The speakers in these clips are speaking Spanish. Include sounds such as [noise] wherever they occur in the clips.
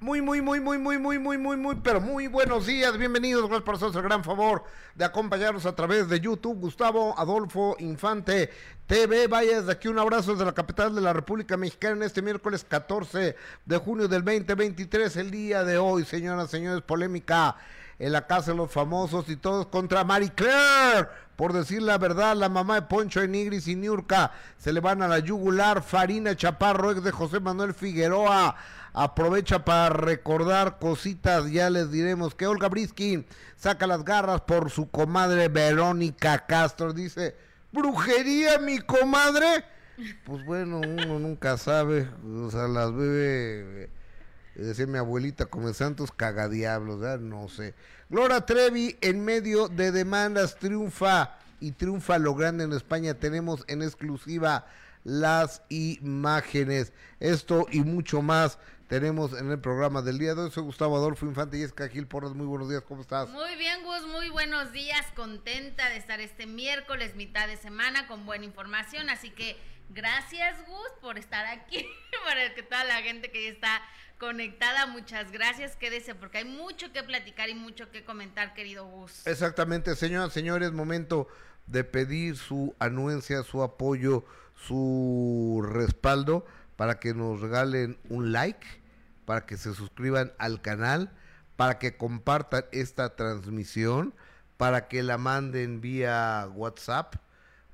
Muy, muy, muy, muy, muy, muy, muy, muy, muy, pero muy buenos días. Bienvenidos. Gracias por hacernos el gran favor de acompañarnos a través de YouTube. Gustavo Adolfo Infante TV. Vaya desde aquí un abrazo desde la capital de la República Mexicana en este miércoles 14 de junio del 2023. El día de hoy, señoras, señores, polémica en la casa de los famosos y todos contra Marie Claire. Por decir la verdad, la mamá de Poncho Enigris y Niurka se le van a la yugular. Farina Chaparro, ex de José Manuel Figueroa aprovecha para recordar cositas, ya les diremos que Olga Briskin saca las garras por su comadre Verónica Castro, dice, brujería mi comadre, pues bueno, uno nunca sabe, o sea, las bebe, eh, decía mi abuelita, como santos cagadiablos, ¿verdad? no sé. Gloria Trevi en medio de demandas triunfa y triunfa lo grande en España, tenemos en exclusiva las imágenes. Esto y mucho más tenemos en el programa del día de hoy. Soy Gustavo Adolfo Infante y es Gil Porras. Muy buenos días, ¿cómo estás? Muy bien, Gus, muy buenos días. Contenta de estar este miércoles, mitad de semana, con buena información. Así que gracias, Gus, por estar aquí. [laughs] Para que toda la gente que ya está conectada, muchas gracias. Quédese porque hay mucho que platicar y mucho que comentar, querido Gus. Exactamente, señoras, señores, momento de pedir su anuencia, su apoyo, su respaldo para que nos regalen un like, para que se suscriban al canal, para que compartan esta transmisión, para que la manden vía WhatsApp,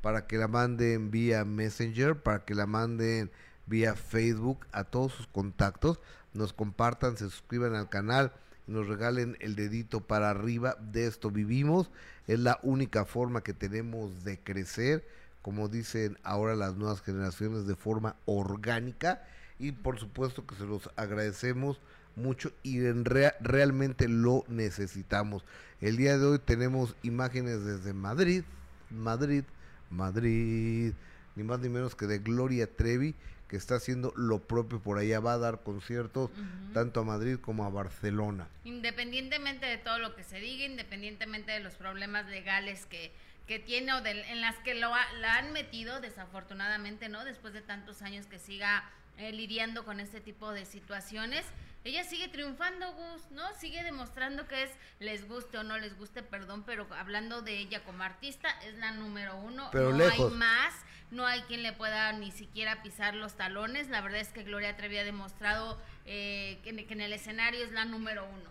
para que la manden vía Messenger, para que la manden vía Facebook a todos sus contactos, nos compartan, se suscriban al canal y nos regalen el dedito para arriba. De esto vivimos, es la única forma que tenemos de crecer como dicen ahora las nuevas generaciones, de forma orgánica y por supuesto que se los agradecemos mucho y en realmente lo necesitamos. El día de hoy tenemos imágenes desde Madrid, Madrid, Madrid, ni más ni menos que de Gloria Trevi, que está haciendo lo propio por allá, va a dar conciertos tanto a Madrid como a Barcelona. Independientemente de todo lo que se diga, independientemente de los problemas legales que que tiene o en las que lo la han metido desafortunadamente, ¿no? Después de tantos años que siga eh, lidiando con este tipo de situaciones, ella sigue triunfando, Gus, ¿no? Sigue demostrando que es, les guste o no les guste, perdón, pero hablando de ella como artista, es la número uno. Pero no hay más, no hay quien le pueda ni siquiera pisar los talones. La verdad es que Gloria Trevi ha demostrado eh, que, que en el escenario es la número uno.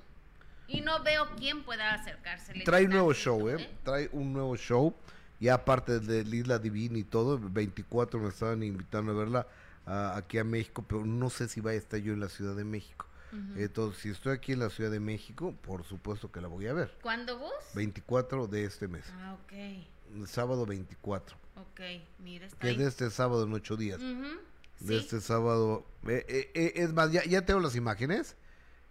Y no veo quién pueda acercarse. Trae un nuevo show, ¿eh? ¿eh? Trae un nuevo show. Y aparte de Isla Divina y todo, 24 me estaban invitando a verla aquí a México, pero no sé si va a estar yo en la Ciudad de México. Entonces, si estoy aquí en la Ciudad de México, por supuesto que la voy a ver. ¿Cuándo vos? 24 de este mes. Ah, ok. Sábado 24. Ok, mira, está Que de este sábado en ocho días. De este sábado. Eh, eh, es más, ya, ya tengo las imágenes.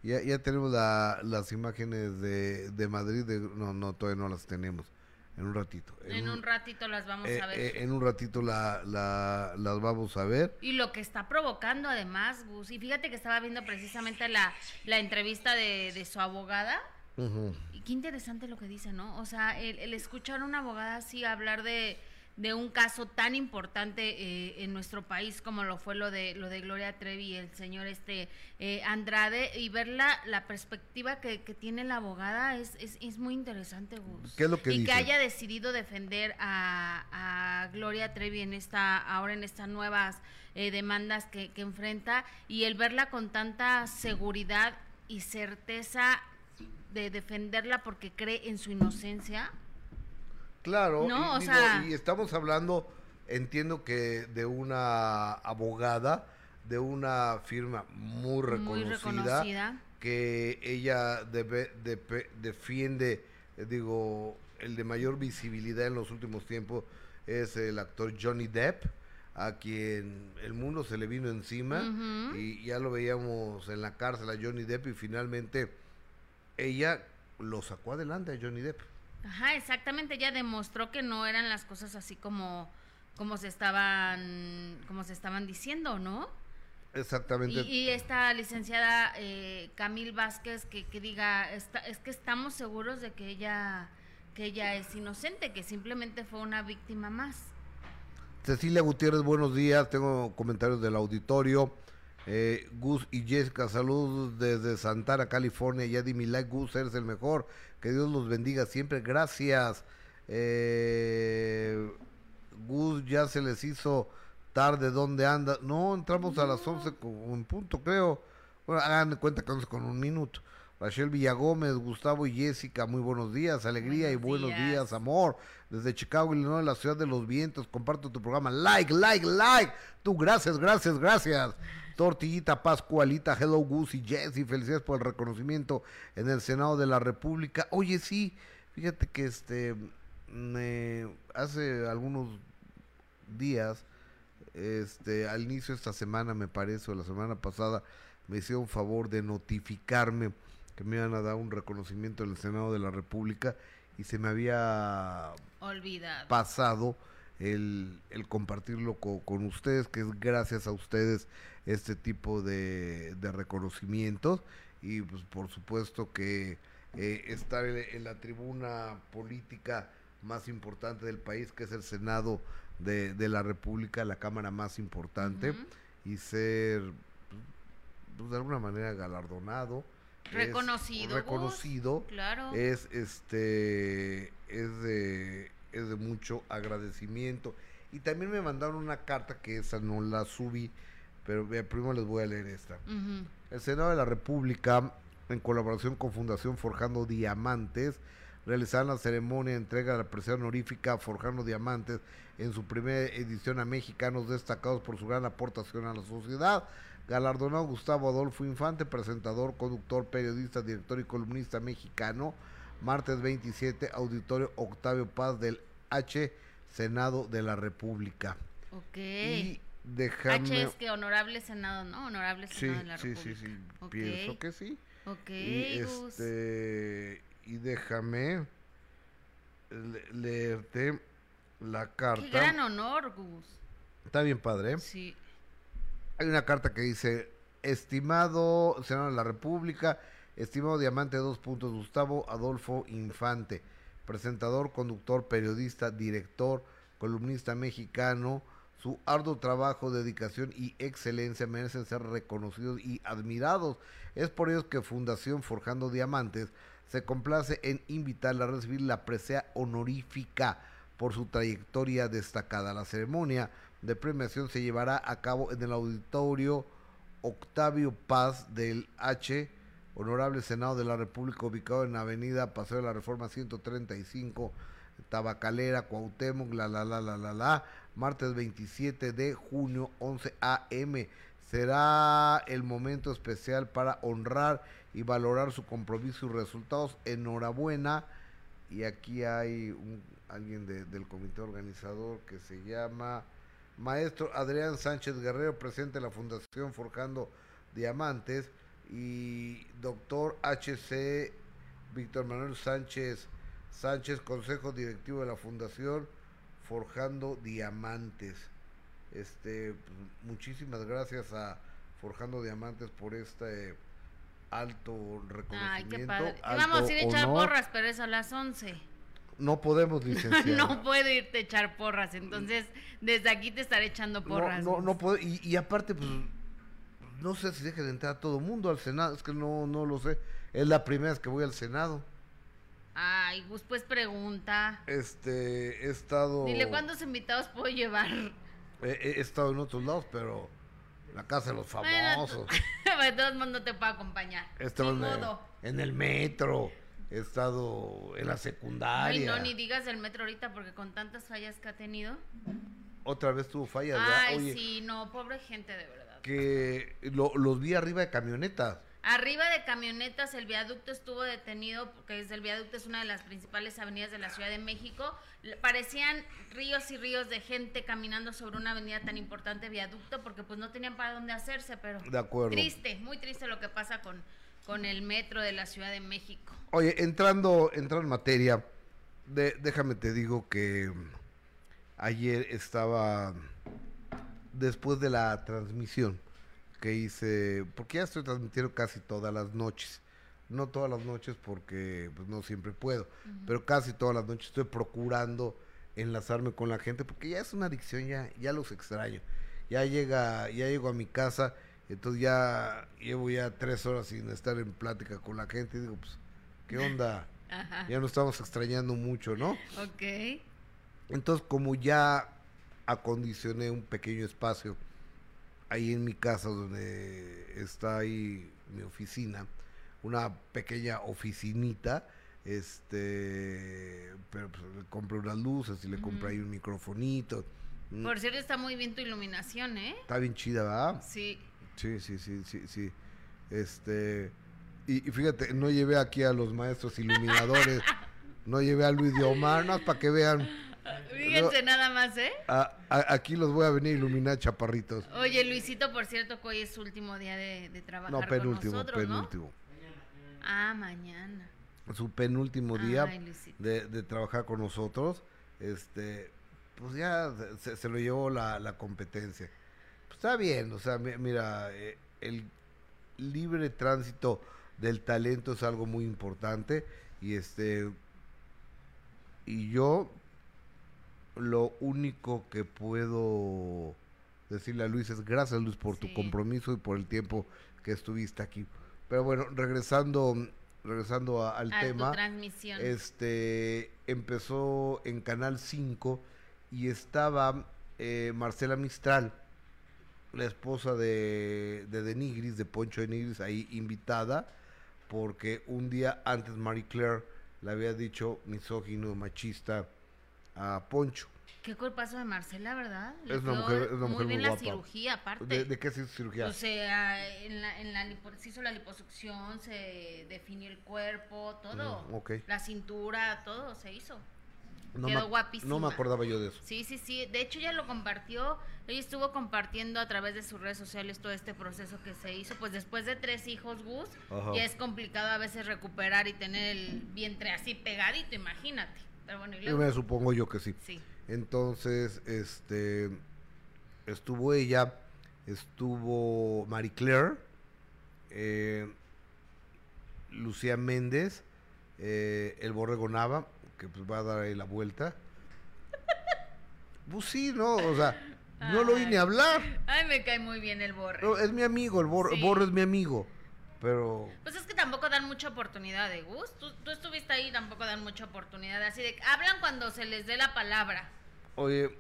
Ya, ya tenemos las imágenes de, de Madrid, no, no, todavía no las tenemos. En un ratito. En, un, ratito las vamos eh, a ver. Eh, en un ratito la, la, las vamos a ver. Y lo que está provocando además, Gus, y fíjate que estaba viendo precisamente la, la entrevista de, de su abogada. Y qué interesante lo que dice, ¿no? O sea, el, el escuchar a una abogada así hablar de de un caso tan importante eh, en nuestro país como lo fue lo de lo de Gloria Trevi y el señor este eh, Andrade y ver la, la perspectiva que, tiene la abogada es, es, muy interesante Gus. ¿Qué es lo que y que haya decidido defender a, a, Gloria Trevi en esta ahora en estas nuevas eh, demandas que, que enfrenta y el verla con tanta seguridad y certeza de defenderla porque cree en su inocencia Claro, y, estamos hablando, entiendo que de una abogada, de una firma muy reconocida, que ella debe, defiende, eh, digo, el de mayor visibilidad en los últimos tiempos es el actor Johnny Depp, a quien el mundo se le vino encima y ya lo veíamos en la cárcel a Johnny Depp y finalmente ella lo sacó adelante a Johnny Depp. Ajá, exactamente, ella demostró que no eran las cosas así como, como se estaban, como se estaban diciendo, ¿no? Exactamente. Y, esta licenciada eh, Camil Vázquez que, que diga, es que estamos seguros de que ella, que ella es inocente, que simplemente fue una víctima más. Cecilia Gutiérrez, buenos días. Tengo comentarios del auditorio. Eh, Gus y Jessica, saludos desde Santana, California. Ya di mi like, Gus, eres el mejor. Que Dios los bendiga siempre. Gracias. Eh, Gus, ya se les hizo tarde. ¿Dónde anda? No, entramos a las 11 con un punto, creo. Bueno, hagan de cuenta que 11 con un minuto. Rachel Villagómez, Gustavo y Jessica, muy buenos días, alegría y buenos días. amor. Desde Chicago, Illinois, la ciudad de los vientos, comparto tu programa. Like, like, like. Tú, gracias, gracias, gracias. Tortillita Pascualita, Hello Gus y Jessy, felicidades por el reconocimiento en el Senado de la República. Oye, sí, fíjate que este, hace algunos días, este, al inicio de esta semana, me parece, o la semana pasada, me hicieron favor de notificarme que me iban a dar un reconocimiento en el Senado de la República y se me había Olvidado. pasado el, el compartirlo con ustedes, que es gracias a ustedes este tipo de, de reconocimientos y pues por supuesto que eh, estar en, la tribuna política más importante del país, que es el Senado de, de la República, la Cámara más importante, y ser pues, de alguna manera galardonado reconocido reconocido claro. es este es de es de mucho agradecimiento. Y también me mandaron una carta que esa no la subí pero primero les voy a leer esta. El Senado de la República en colaboración con Fundación Forjando Diamantes realizaron la ceremonia de entrega de la presión honorífica Forjando Diamantes en su primera edición a mexicanos destacados por su gran aportación a la sociedad. Galardonado Gustavo Adolfo Infante, presentador, conductor, periodista, director y columnista mexicano. Martes 27, Auditorio Octavio Paz del H, Senado de la República. Ok. Y déjame... H es que honorable Senado, ¿no? Honorable Senado de la sí, República. Sí, sí, sí, pienso que sí. Ok, y, este, y déjame leerte la carta. Qué gran honor, Gus. Está bien padre. Sí. Hay una carta que dice, estimado Senado de la República, estimado Diamante dos puntos, Gustavo Adolfo Infante, presentador, conductor, periodista, director, columnista mexicano, su arduo trabajo, dedicación y excelencia merecen ser reconocidos y admirados. Es por ello que Fundación Forjando Diamantes se complace en invitarle a recibir la presea honorífica por su trayectoria destacada. La ceremonia de premiación se llevará a cabo en el auditorio Octavio Paz del H, Honorable Senado de la República, ubicado en Avenida Paseo de la Reforma 135, Tabacalera, Cuauhtémoc, la la la la la la, martes 27 de junio, 11 a.m. Será el momento especial para honrar y valorar su compromiso y resultados. Enhorabuena. Y aquí hay un, alguien del comité organizador que se llama maestro Adrián Sánchez Guerrero, presidente de la Fundación Forjando Diamantes, y doctor HC Víctor Manuel Sánchez Sánchez, consejo directivo de la Fundación Forjando Diamantes. Este, pues, muchísimas gracias a Forjando Diamantes por este alto reconocimiento. Ay, qué Vamos a ir a echar porras, pero es a las 11. No podemos, licenciar. [laughs] no puedo irte a echar porras, entonces desde aquí te estaré echando porras. No, no, puedo, y, aparte, pues, no sé si deje de entrar todo el mundo al Senado, es que no, no lo sé. Es la primera vez que voy al Senado. Ay, Gus, pues pregunta. Este, he estado... Dile cuántos invitados puedo llevar. He, estado en otros lados, pero la casa de los famosos. [laughs] De todos modos no te puedo acompañar. Este en el metro he estado en la secundaria. Ay, no, ni digas del metro ahorita porque con tantas fallas que ha tenido. Otra vez tuvo fallas, Ay, sí, no, pobre gente de verdad. Que los vi arriba de camionetas. Arriba de camionetas el viaducto estuvo detenido porque desde el viaducto es una de las principales avenidas de la Ciudad de México. Parecían ríos y ríos de gente caminando sobre una avenida tan importante, viaducto, porque pues no tenían para dónde hacerse, pero de acuerdo. triste, muy triste lo que pasa con, con el metro de la Ciudad de México. Oye, entrando, entrando en materia, déjame te digo que ayer estaba, después de la transmisión que hice, porque ya estoy transmitiendo casi todas las noches, no todas las noches porque pues, no siempre puedo, pero casi todas las noches estoy procurando enlazarme con la gente porque ya es una adicción, ya, ya los extraño. Ya llega, ya llego a mi casa Entonces ya llevo ya tres horas sin estar en plática con la gente y digo, pues, ¿qué [laughs] onda? Ya nos estamos extrañando mucho, ¿no? Ok. Entonces, como ya acondicioné un pequeño espacio ahí en mi casa donde está ahí mi oficina, una pequeña oficinita, este, pero pues, le compré unas luces y le compré ahí un microfonito. Mm. Por cierto, está muy bien tu iluminación, ¿eh? Está bien chida, ¿verdad? Sí. Sí, sí, sí, sí, sí. Este, y, fíjate, no llevé aquí a los maestros iluminadores, [laughs] no llevé a Luis de Omar, no, para que vean. Fíjense nada más, ¿eh? aquí los voy a venir a iluminar chaparritos. Oye, Luisito, por cierto, que hoy es su último día de, de trabajar no, penúltimo, con nosotros, penúltimo. Ah, mañana. Su penúltimo día de, de, trabajar con nosotros. Este, pues ya se, lo llevó la, la competencia. Pues está bien, o sea, mira, eh, el libre tránsito del talento es algo muy importante y este y yo lo único que puedo decirle a Luis es gracias Luis por tu compromiso y por el tiempo que estuviste aquí. Pero bueno, regresando regresando al tema, este empezó en Canal 5 y estaba eh, Marcela Mistral, la esposa de, de Denigris, de Poncho Denigris, ahí invitada porque un día antes Marie Claire le había dicho misógino, machista a Poncho. Qué cuerpazo de Marcela, ¿verdad? es una mujer, es una mujer muy bien la cirugía, aparte. ¿De, qué se hizo cirugía? O sea, en la, en la se hizo la liposucción, se definió el cuerpo, todo. Mm, la cintura, todo se hizo. No Quedó guapísima. No me acordaba yo de eso. Sí, sí, sí. De hecho, ella lo compartió. Ella estuvo compartiendo a través de sus redes sociales todo este proceso que se hizo. Pues después de tres hijos, Gus, ya es complicado a veces recuperar y tener el vientre así pegadito, imagínate. Bueno, y Me supongo yo que sí. Sí. Entonces, este. Estuvo ella, estuvo Marie Claire, eh, Lucía Méndez, eh, el Borrego Nava que pues va a dar ahí la vuelta. Pues sí, ¿no? O sea, no lo oí ni hablar. Ay, me cae muy bien el Borre. es mi amigo, el Borre, es mi amigo. Pero. Pues es que tampoco dan mucha oportunidad de Gus. Tú, estuviste ahí, tampoco dan mucha oportunidad. Así de. Hablan cuando se les dé la palabra. Oye,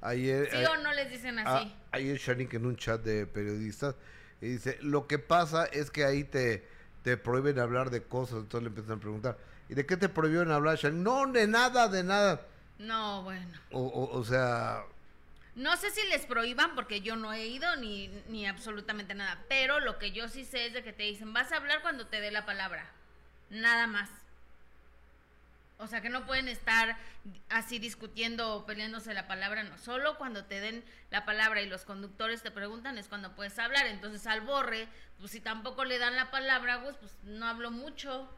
ayer. ¿Sí o no les dicen así? ayer Shanik en un chat de periodistas y dice: Lo que pasa es que ahí te, te prohíben hablar de cosas. Entonces le empiezan a preguntar ¿Y de qué te prohibieron hablar, No, de nada, de nada. No, bueno. O, o, sea... No sé si les prohíban porque yo no he ido ni, ni absolutamente nada, pero lo que yo sí sé es de que te dicen, vas a hablar cuando te dé la palabra, nada más. O sea que no pueden estar así discutiendo o peleándose la palabra, no. Solo cuando te den la palabra y los conductores te preguntan es cuando puedes hablar. Entonces al borre, pues si tampoco le dan la palabra, pues, pues no hablo mucho.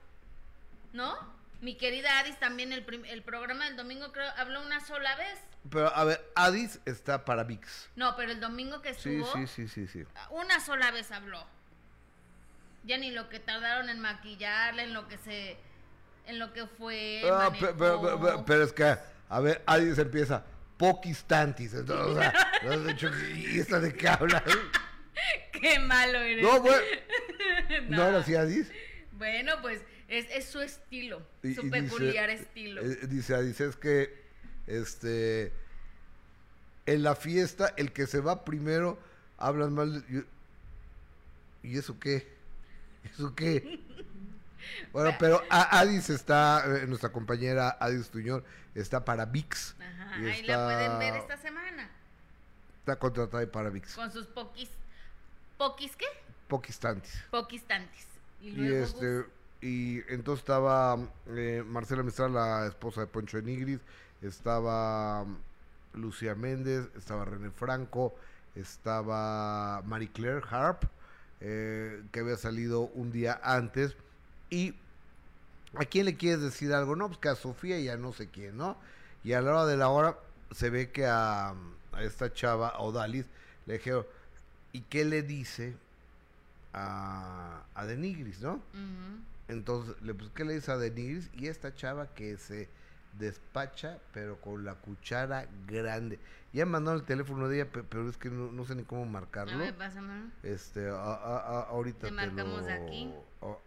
¿no? Mi querida Adis también el, el programa del domingo creo habló una sola vez. Pero a ver, Adis está para VIX. No, pero el domingo que estuvo. Sí, sí, sí, sí, Una sola vez habló. Ya ni lo que tardaron en maquillarle, en lo que se. En lo que fue. Ah, pero, es que, a ver, Adis empieza. Poquistantis. Entonces, o sea, [laughs] ¿y esta de qué habla? [laughs] qué malo eres. No, bueno. [laughs] no. ¿No era así, Adis? Bueno, pues es, su estilo, su peculiar estilo. Eh, dice, dice, es que este en la fiesta el que se va primero hablan mal ¿Y eso qué? [laughs] ¿Eso qué? Bueno, pero Adis está, eh, nuestra compañera Adis Tuñón, está para VIX. Ajá, ahí la pueden ver esta semana. Está contratada para VIX. Con sus poquis. ¿Poquis qué? Poquistantes. Poquistantes. Y, luego, y este, y entonces estaba eh, Marcela Mistral, la esposa de Poncho de Nigris, estaba Lucía Méndez, estaba René Franco, estaba Marie Claire Harp, eh, que había salido un día antes. Y ¿a quién le quieres decir algo? No, pues que a Sofía y a no sé quién, ¿no? Y a la hora de la hora se ve que a, esta chava, a Odalis, le dijeron, ¿y qué le dice a, a Denigris, no? Entonces, le pues, ¿qué le dice a Denise? Y esta chava que se despacha, pero con la cuchara grande. Ya mandaron el teléfono de ella, pe- pero es que no, no sé ni cómo marcarlo. A ver, pásame. Este, a- a- a- ahorita Te te, marcamos lo... de aquí.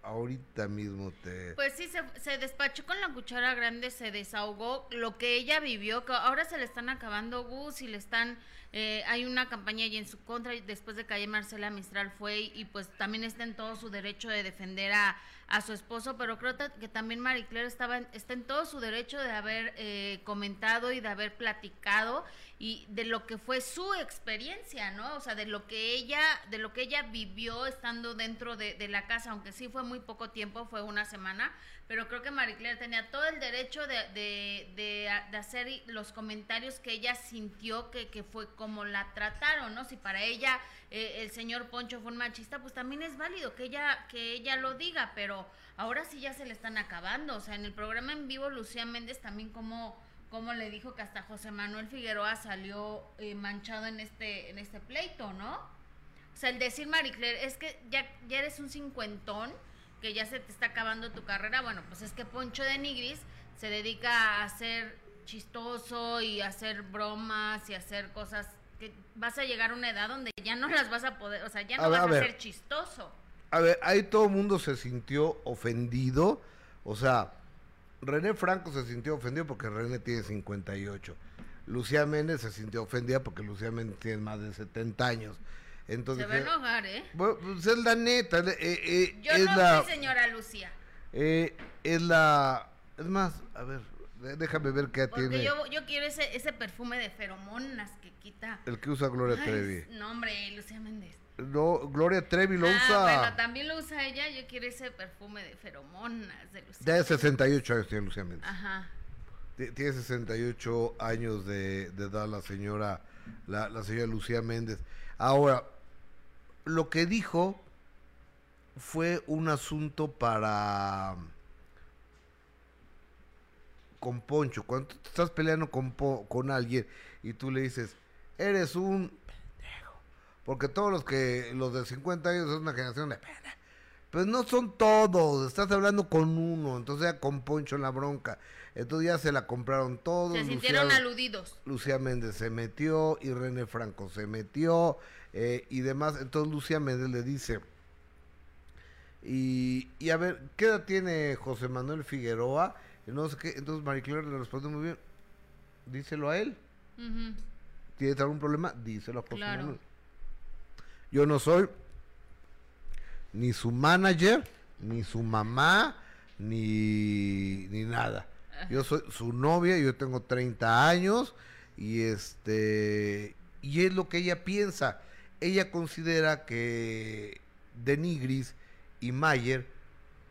ahorita mismo te... Pues sí, se, se despachó con la cuchara grande, se desahogó lo que ella vivió, que ahora se le están acabando Gus y le están, eh, hay una campaña ahí en su contra, y después de que ayer Marcela Mistral fue y, y pues también está en todo su derecho de defender a, a su esposo, pero creo que también Marie Claire estaba en- está en todo su derecho de haber eh, comentado y de haber platicado y de lo que fue su experiencia, ¿no? O sea, de lo que ella, de lo que ella vivió estando dentro de, de la casa, aunque sí fue muy poco tiempo, fue una semana, pero creo que Marie Claire tenía todo el derecho de, de, de, hacer los comentarios que ella sintió que, que fue como la trataron, ¿no? Si para ella eh, el señor Poncho fue un machista, pues también es válido que ella, que ella lo diga, pero ahora sí ya se le están acabando. O sea, en el programa en vivo, Lucía Méndez también como como le dijo que hasta José Manuel Figueroa salió eh, manchado en este en este pleito, ¿no? O sea, el decir Marie Claire, es que ya, ya eres un cincuentón, que ya se te está acabando tu carrera, bueno, pues es que Poncho de Nigris se dedica a ser chistoso y a hacer bromas y a hacer cosas que vas a llegar a una edad donde ya no las vas a poder, o sea, ya no A vas a ser chistoso. A ver, ahí todo el mundo se sintió ofendido. O sea, René Franco se sintió ofendido porque René tiene 58. Lucía Méndez se sintió ofendida porque Lucía Méndez tiene más de 70 años. Entonces, se va a enojar, ¿eh? bueno, pues es la neta. eh, eh, Yo es no la, soy señora Lucía. eh, es la... Es más, a ver, déjame ver qué Porque tiene yo, yo quiero ese, ese perfume de feromonas que quita. el que usa Gloria Ay, Trevi. no, hombre, Lucía Méndez. No, Gloria Trevi lo ah, usa... bueno, también lo usa ella. Yo quiero ese perfume de feromonas de Lucía. Ya de 68 años tiene Lucía Méndez. Ajá. Ti- Tiene 68 años de, de edad la señora, la, la señora Lucía Méndez. Ahora, lo que dijo fue un asunto para con Poncho. Cuando tú estás peleando con, Po- con alguien y tú le dices, eres un pendejo. Porque todos los que, los de 50 años es una generación de pendejo. Pues no son todos, estás hablando con uno, entonces ya con Poncho en la bronca. Entonces ya se la compraron todos. Se sintieron Lucía- aludidos. Lucía Méndez se metió y René Franco se metió eh, y demás. Entonces Lucía Méndez le dice, y, y a ver, ¿qué edad tiene José Manuel Figueroa? No sé qué. Entonces Marie Claire le responde muy bien, díselo a él. Ujú. ¿Tienes algún problema? Díselo a José Claro. Manuel. Yo no soy ni su manager, ni su mamá, ni, ni nada. Yo soy su novia, yo tengo 30 años y este y es lo que ella piensa. Ella considera que Denigris y Mayer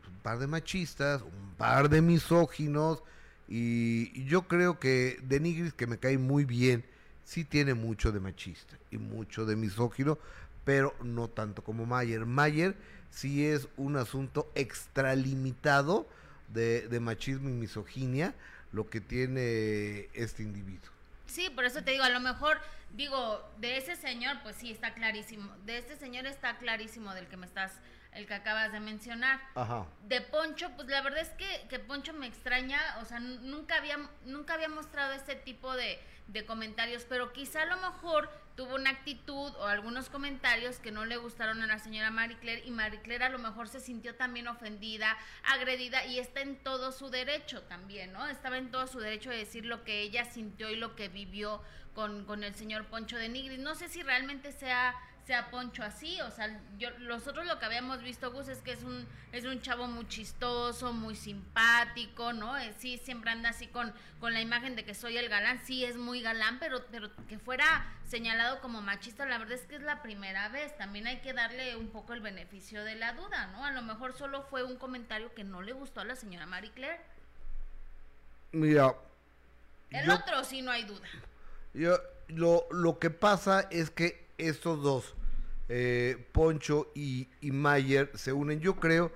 un par de machistas, un par de misóginos y yo creo que Denigris que me cae muy bien, sí tiene mucho de machista y mucho de misógino, pero no tanto como Mayer. Mayer sí es un asunto extralimitado de, de machismo y misoginia lo que tiene este individuo. Sí, por eso te digo, a lo mejor, digo, de ese señor, pues sí, está clarísimo. De este señor está clarísimo del que me estás, el que acabas de mencionar. Ajá. De Poncho, pues la verdad es que, que Poncho me extraña, o sea, nunca había, nunca había mostrado este tipo de, de comentarios, pero quizá a lo mejor tuvo una actitud o algunos comentarios que no le gustaron a la señora Marie Claire y Marie Claire a lo mejor se sintió también ofendida, agredida y está en todo su derecho también, ¿no? Estaba en todo su derecho de decir lo que ella sintió y lo que vivió con, con el señor Poncho de Nigris. No sé si realmente sea sea Poncho así, o sea, yo nosotros lo que habíamos visto Gus es que es un es un chavo muy chistoso, muy simpático, ¿no? Eh, sí siempre anda así con con la imagen de que soy el galán, sí es muy galán, pero pero que fuera señalado como machista, la verdad es que es la primera vez, también hay que darle un poco el beneficio de la duda, ¿no? A lo mejor solo fue un comentario que no le gustó a la señora Marie Claire. Mira, El yo- otro sí no hay duda. Yo, lo, lo que pasa es que estos dos, eh, Poncho y, y Mayer, se unen. Yo creo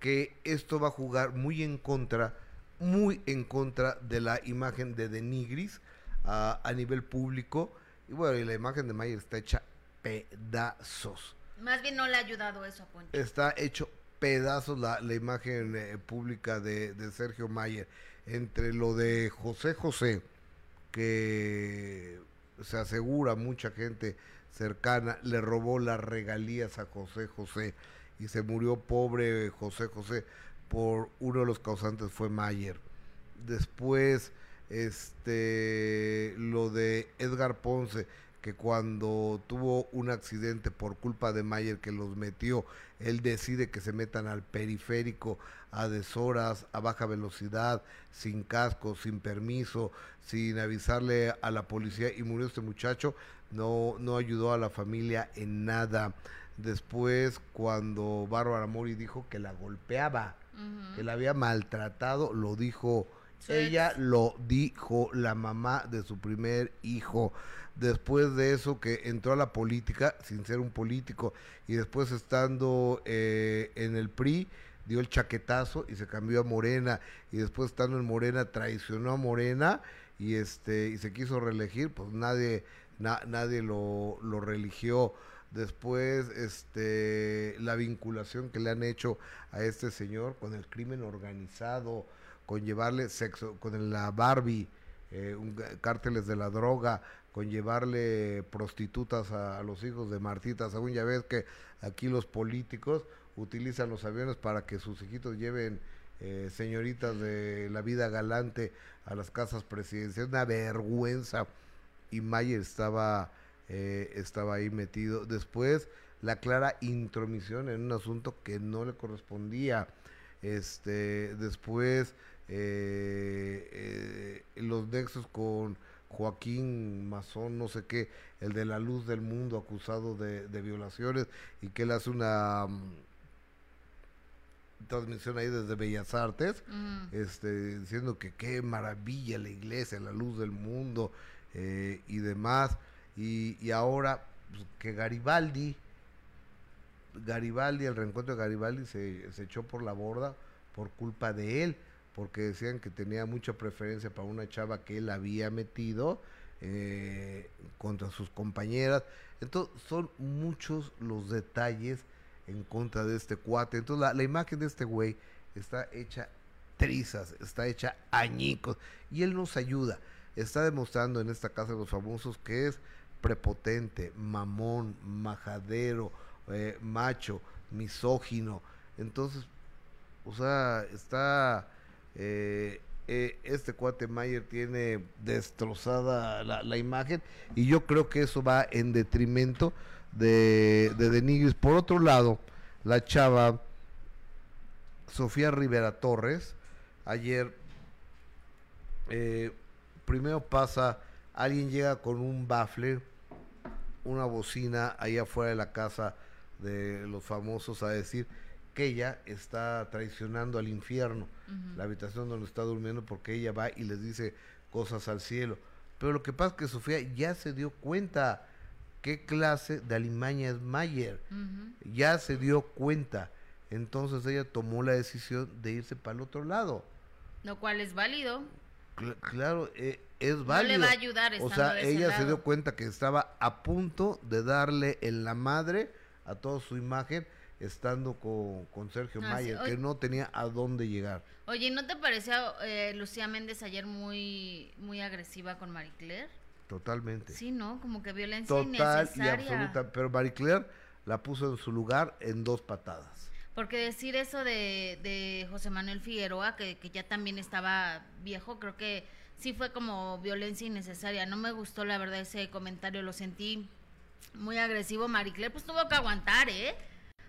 que esto va a jugar muy en contra, muy en contra de la imagen de Denigris a, a nivel público. Y bueno, y la imagen de Mayer está hecha pedazos. Más bien no le ha ayudado eso a Poncho. Está hecho pedazos la, la imagen eh, pública de, de Sergio Mayer. Entre lo de José José, que se asegura mucha gente cercana, le robó las regalías a José José y se murió pobre José José por uno de los causantes fue Mayer. Después, este, lo de Edgar Ponce, que cuando tuvo un accidente por culpa de Mayer que los metió, él decide que se metan al periférico a deshoras, a baja velocidad, sin casco, sin permiso, sin avisarle a la policía y murió este muchacho, no, no ayudó a la familia en nada. Después, cuando Bárbara Mori dijo que la golpeaba, que la había maltratado, lo dijo ella, lo dijo la mamá de su primer hijo. Después de eso que entró a la política sin ser un político y después estando eh, en el PRI, dio el chaquetazo y se cambió a Morena y después estando en Morena traicionó a Morena y este y se quiso reelegir, pues nadie nadie lo, lo religió. Después este la vinculación que le han hecho a este señor con el crimen organizado, con llevarle sexo, con la Barbie, eh, cárteles de la droga, con llevarle prostitutas a, los hijos de Martita, según ya ves que aquí los políticos utilizan los aviones para que sus hijitos lleven eh, señoritas de la vida galante a las casas presidenciales, una vergüenza. Y Mayer estaba eh, estaba ahí metido. Después, la clara intromisión en un asunto que no le correspondía. Este, después, eh, eh, los nexos con Joaquín Mazón, no sé qué, el de la luz del mundo acusado de, violaciones y que él hace una mm, transmisión ahí desde Bellas Artes, este, diciendo que qué maravilla la iglesia, la luz del mundo y demás. Y, ahora pues, que Garibaldi, Garibaldi, el reencuentro de Garibaldi se, echó por la borda por culpa de él, porque decían que tenía mucha preferencia para una chava que él había metido eh, contra sus compañeras. Entonces son muchos los detalles en contra de este cuate. Entonces la, imagen de este güey está hecha trizas, está hecha añicos y él nos ayuda. Está demostrando en esta casa de los famosos que es prepotente, mamón, majadero, eh, macho, misógino. Entonces, o sea, está... Eh, eh, este cuate Mayer tiene destrozada la, imagen y yo creo que eso va en detrimento de, de Denigris. Por otro lado, la chava Sofía Rivera Torres, ayer primero pasa alguien llega con un bafle, una bocina ahí afuera de la casa de los famosos a decir que ella está traicionando al infierno, la habitación donde está durmiendo, porque ella va y les dice cosas al cielo. Pero lo que pasa es que Sofía ya se dio cuenta qué clase de alimaña es Mayer. Ya se dio cuenta. Entonces ella tomó la decisión de irse para el otro lado. Lo cual es válido claro, eh, es válido. No le va a ayudar. O sea, ella se dio cuenta que estaba a punto de darle en la madre a toda su imagen estando con, Sergio ah, Mayer, que no tenía a dónde llegar. Oye, ¿no te parecía eh, Lucía Méndez ayer muy, muy agresiva con Marie Claire? Totalmente. Sí, ¿no? Como que violencia Total y absoluta. Pero Marie Claire la puso en su lugar en dos patadas. Porque decir eso de, de José Manuel Figueroa, que, que, ya también estaba viejo, creo que sí fue como violencia innecesaria. No me gustó, la verdad, ese comentario, lo sentí muy agresivo. Maricler, pues tuvo que aguantar, ¿eh?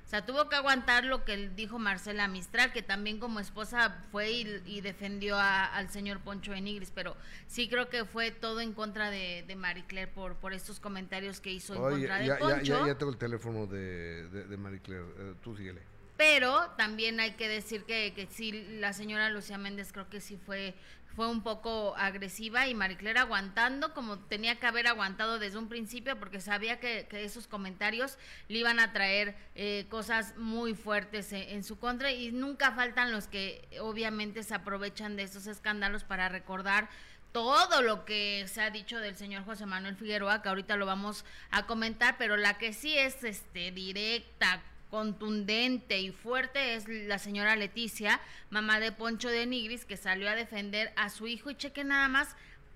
O sea, tuvo que aguantar lo que dijo Marcela Mistral, que también como esposa fue y, defendió al señor Poncho Enigris, pero sí creo que fue todo en contra de, de Marie Claire por, por estos comentarios que hizo en contra de Poncho. Ya, ya, tengo el teléfono de, de, Marie Claire, eh, tú síguele. Pero también hay que decir que, que sí, la señora Lucía Méndez creo que sí fue fue un poco agresiva y Mariclera aguantando como tenía que haber aguantado desde un principio porque sabía que, esos comentarios le iban a traer eh, cosas muy fuertes en, en, su contra y nunca faltan los que obviamente se aprovechan de esos escándalos para recordar todo lo que se ha dicho del señor José Manuel Figueroa que ahorita lo vamos a comentar pero la que sí es este directa contundente y fuerte es la señora Leticia, mamá de Poncho de Nigris, que salió a defender a su hijo y cheque nada más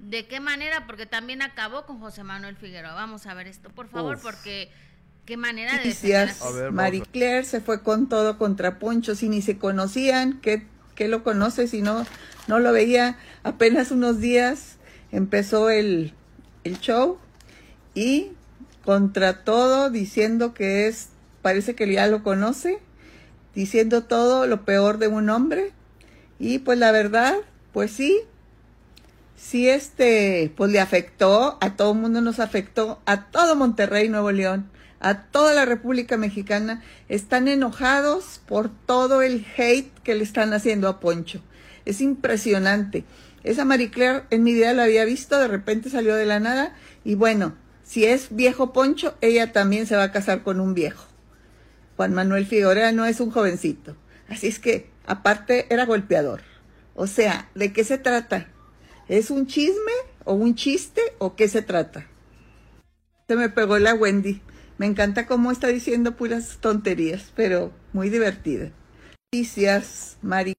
¿De qué manera? Porque también acabó con José Manuel Figueroa. Vamos a ver esto, por favor, porque qué manera de... Noticias. Marie Claire se fue con todo contra Poncho, si ni se conocían, ¿qué, qué lo conoce si no, no lo veía? Apenas unos días empezó el, el show y contra todo diciendo que es, parece que ya lo conoce, diciendo todo lo peor de un hombre. Y pues la verdad, pues sí, sí este, pues le afectó, a todo el mundo nos afectó, a todo Monterrey, Nuevo León, a toda la República Mexicana, están enojados por todo el hate que le están haciendo a Poncho. Es impresionante. Esa Marie Claire en mi vida la había visto, de repente salió de la nada y bueno, si es viejo Poncho, ella también se va a casar con un viejo. Juan Manuel Figueroa no es un jovencito. Así es que, aparte, era golpeador. O sea, ¿de qué se trata? ¿Es un chisme o un chiste o qué se trata? Se me pegó la Wendy. Me encanta cómo está diciendo puras tonterías, pero muy divertida. Noticias, Mari.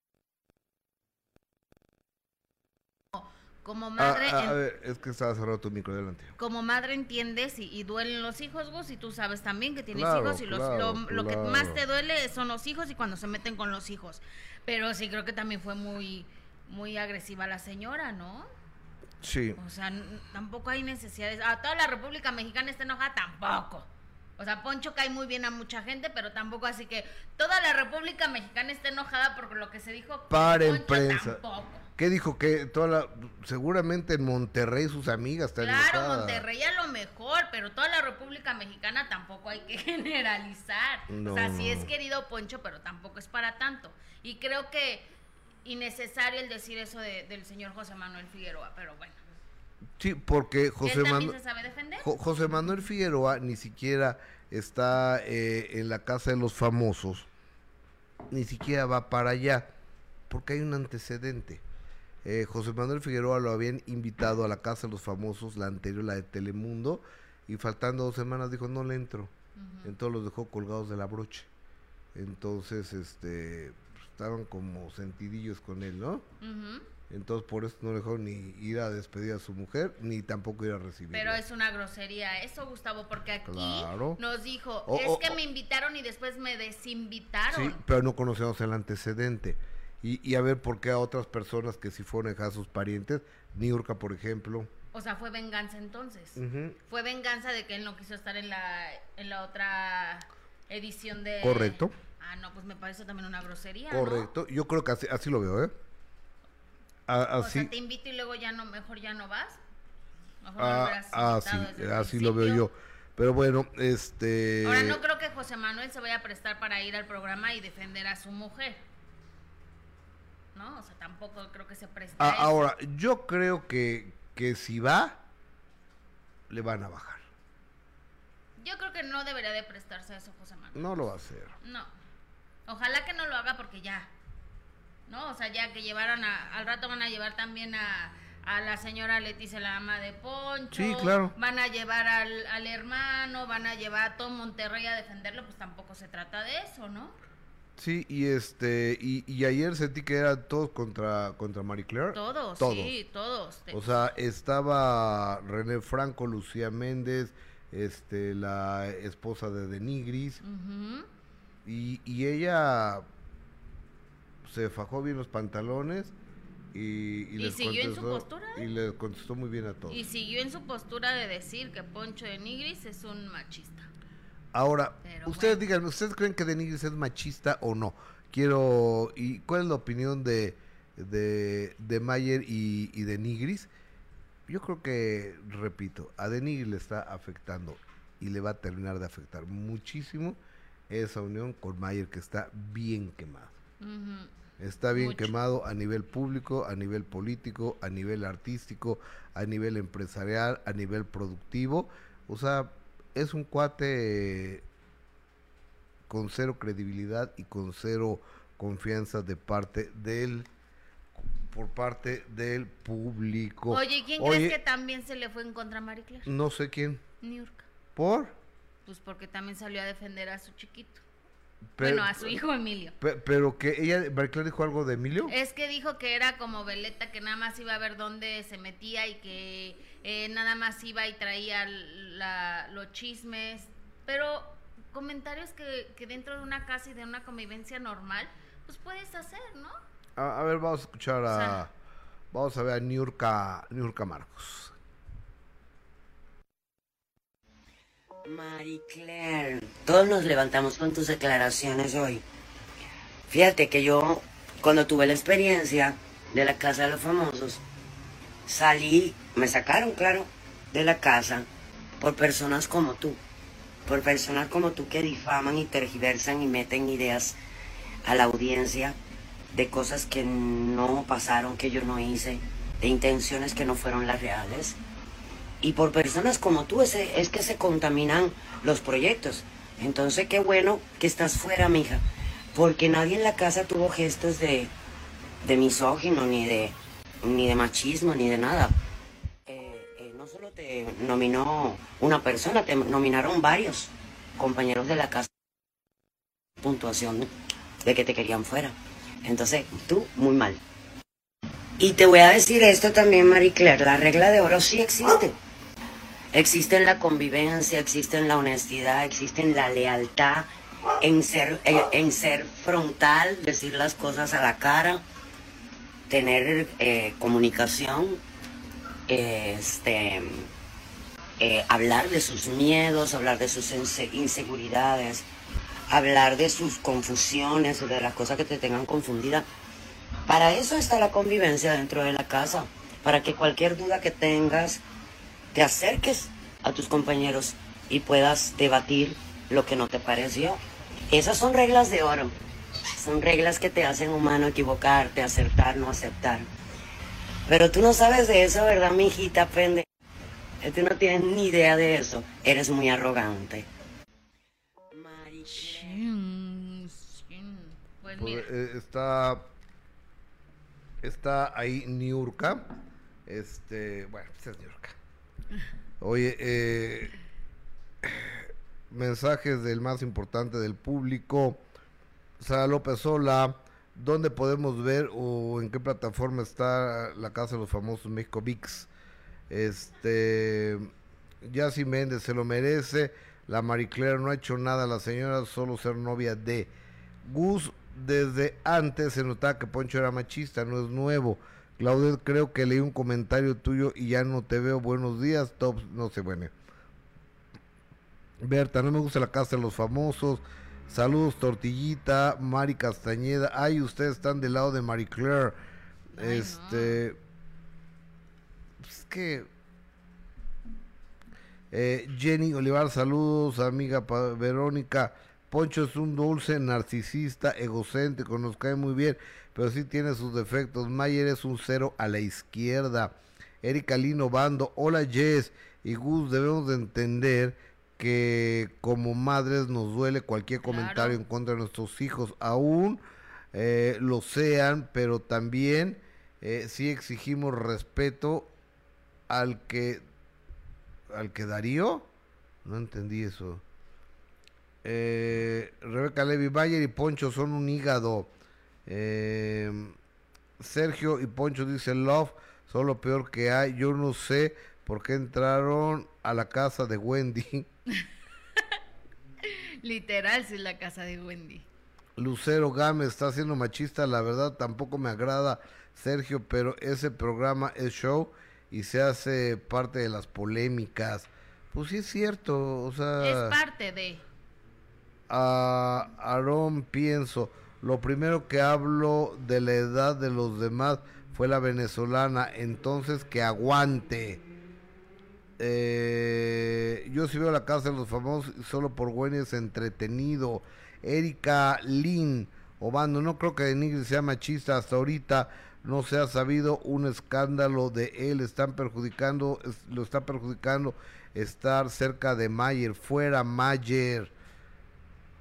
Como madre. Ah, ah, a ver, es que estaba cerrado tu micro delante. Como madre entiendes y, duelen los hijos, Gus, y tú sabes también que tienes Claro, hijos y los, claro, lo, lo que más te duele son los hijos y cuando se meten con los hijos. Pero sí creo que también fue muy, muy agresiva la señora, ¿no? Sí. O sea, tampoco hay necesidades. A toda la República Mexicana está enojada, tampoco. O sea, Poncho cae muy bien a mucha gente, pero tampoco así que toda la República Mexicana está enojada por lo que se dijo. Paren Poncho, prensa. Tampoco. ¿Qué dijo? Que toda la, seguramente en Monterrey sus amigas están Claro. Monterrey a lo mejor, pero toda la República Mexicana tampoco hay que [laughs] generalizar. No, o sea, no, sí es querido Poncho, pero tampoco es para tanto. Y creo que innecesario el decir eso de- del señor José Manuel Figueroa, pero bueno. Sí, porque ¿Él José se sabe? Jo- José Manuel Figueroa ni siquiera está eh, en la casa de los famosos, ni siquiera va para allá, porque hay un antecedente. Eh, José Manuel Figueroa lo habían invitado a la casa de los famosos, la anterior, la de Telemundo, y faltando dos semanas dijo, no le entro. Entonces los dejó colgados de la broche. Entonces, este, estaban como sentidillos con él, ¿no? Entonces por eso no dejó ni ir a despedir a su mujer, ni tampoco ir a recibir. Pero es una grosería eso, Gustavo, porque aquí Claro. nos dijo, Oh, es oh, que oh. me invitaron y después me desinvitaron. Sí, pero no conocemos el antecedente. Y, y a ver por qué a otras personas que si fueron a sus parientes, Niurka, por ejemplo. O sea, fue venganza entonces. Fue venganza de que él no quiso estar en la, en la otra edición de... Correcto. Ah, no, pues me parece también una grosería, ¿no? Correcto. Yo creo que así, así lo veo, ¿eh? A- O así, sea, te invito y luego ya no, mejor ya no vas. Mejor ah, ah, sí, así lo veo yo. Pero bueno, este... Ahora, no creo que José Manuel se vaya a prestar para ir al programa y defender a su mujer. ¿No? O sea, tampoco creo que se preste Ah, ahora, yo creo que, que si va, le van a bajar. Yo creo que no debería de prestarse a eso José Manuel. No lo va a hacer. No. Ojalá que no lo haga porque ya. ¿No? O sea, ya que llevaron a. Al rato van a llevar también a, a la señora Leticia, la ama de Poncho. Sí, claro. Van a llevar al, al hermano, van a llevar a todo Monterrey a defenderlo. Pues tampoco se trata de eso, ¿no? Sí, y este, y, y ayer sentí que eran todos contra, contra Marie Claire. Todos, Todos. sí, todos. O sea, estaba René Franco, Lucía Méndez, este, la esposa de Denigris, y, y ella se fajó bien los pantalones y, y Y les siguió en su postura, y le contestó muy bien a todos. Y siguió en su postura de decir que Poncho de Nigris es un machista. Ahora, Pero ustedes bueno. díganme, ¿ustedes creen que Denigris es machista o no? Quiero, ¿y cuál es la opinión de, de, de Mayer y, y de Nigris? Yo creo que, repito, a Denigris le está afectando y le va a terminar de afectar muchísimo esa unión con Mayer que está bien quemado. Está bien Mucho. quemado a nivel público, a nivel político, a nivel artístico, a nivel empresarial, a nivel productivo. O sea, es un cuate con cero credibilidad y con cero confianza de parte del por parte del público. Oye, ¿quién Oye, crees que también se le fue en contra a Marie Claire? No sé quién. Niurka. ¿Por? Pues porque también salió a defender a su chiquito. bueno, a su hijo Emilio. pero que ella, Marie dijo algo de Emilio. Es que dijo que era como Veleta, que nada más iba a ver dónde se metía y que eh, nada más iba y traía los chismes. Pero comentarios que, que, dentro de una casa y de una convivencia normal, pues puedes hacer, ¿no? A, ver, vamos a escuchar a... vamos a ver a Niurka, Niurka Marcos. Marie Claire, todos nos levantamos con tus declaraciones hoy. Fíjate que yo, cuando tuve la experiencia de la Casa de los Famosos, salí, me sacaron, claro, de la casa por personas como tú. Por personas como tú que difaman y tergiversan y meten ideas a la audiencia de cosas que no pasaron, que yo no hice, de intenciones que no fueron las reales y por personas como tú es, es que se contaminan los proyectos. Entonces qué bueno que estás fuera, mija, porque nadie en la casa tuvo gestos de, de misógino, ni de, ni de machismo, ni de nada. Eh, eh, no solo te nominó una persona, te nominaron varios compañeros de la casa. Puntuación de que te querían fuera. Entonces, tú, muy mal. Y te voy a decir esto también, Marie Claire, la regla de oro sí existe. Existe en la convivencia, existe en la honestidad, existe en la lealtad, en ser, en, ser frontal, decir las cosas a la cara, tener eh, comunicación, este, eh, hablar de sus miedos, hablar de sus inseguridades, hablar de sus confusiones de las cosas que te tengan confundida. Para eso está la convivencia dentro de la casa, para que cualquier duda que tengas, te acerques a tus compañeros y puedas debatir lo que no te pareció. Esas son reglas de oro. Son reglas que te hacen humano equivocarte, acertar, no aceptar. Pero tú no sabes de eso, ¿verdad, mi hijita pende? Tú no tienes ni idea de eso. Eres muy arrogante. Pues, pues eh, está está ahí Niurka. Este, bueno, pues es Niurka. Oye, eh, mensajes del más importante del público. Sara López Sola, ¿dónde podemos ver o en qué plataforma está la Casa de los Famosos México VIX? Este, Yassi Méndez se lo merece. La Marie Claire no ha hecho nada, la señora solo ser novia de Gus. Desde antes se notaba que Poncho era machista, no es nuevo. Claudia, creo que leí un comentario tuyo y ya no te veo. Buenos días, Tops, no sé, bueno. Berta, no me gusta la casa de los famosos. Saludos, Tortillita, Mari Castañeda. Ay, ustedes están del lado de Marie Claire. este. Pues es que. Eh, Jenny Olivar, saludos, amiga Verónica. Poncho es un dulce narcisista, egocéntrico, nos cae muy bien pero sí tiene sus defectos. Mayer es un cero a la izquierda. Erika Lino Bando, hola Jess y Gus, debemos de entender que como madres nos duele cualquier comentario en contra de nuestros hijos, aún eh, lo sean, pero también eh, sí exigimos respeto al que al que Darío, no entendí eso. Eh, Rebeca Levi Bayer y Poncho son un hígado. Eh, Sergio y Poncho dice Love, son lo peor que hay. Yo no sé por qué entraron a la casa de Wendy. [laughs] [laughs] Literal, sí, la casa de Wendy. Lucero Gámez está siendo machista, la verdad tampoco me agrada Sergio, pero ese programa es show y se hace parte de las polémicas. Pues sí es cierto, o sea... Es parte de... A Aarón pienso, lo primero que hablo de la edad de los demás fue la venezolana, entonces que aguante. Eh, yo sí veo la casa de los famosos solo por Wendy es entretenido. Erika Lin, Obando, no creo que Denigre sea machista hasta ahorita. No se ha sabido un escándalo de él. Están perjudicando, lo está perjudicando estar cerca de Mayer. Fuera Mayer.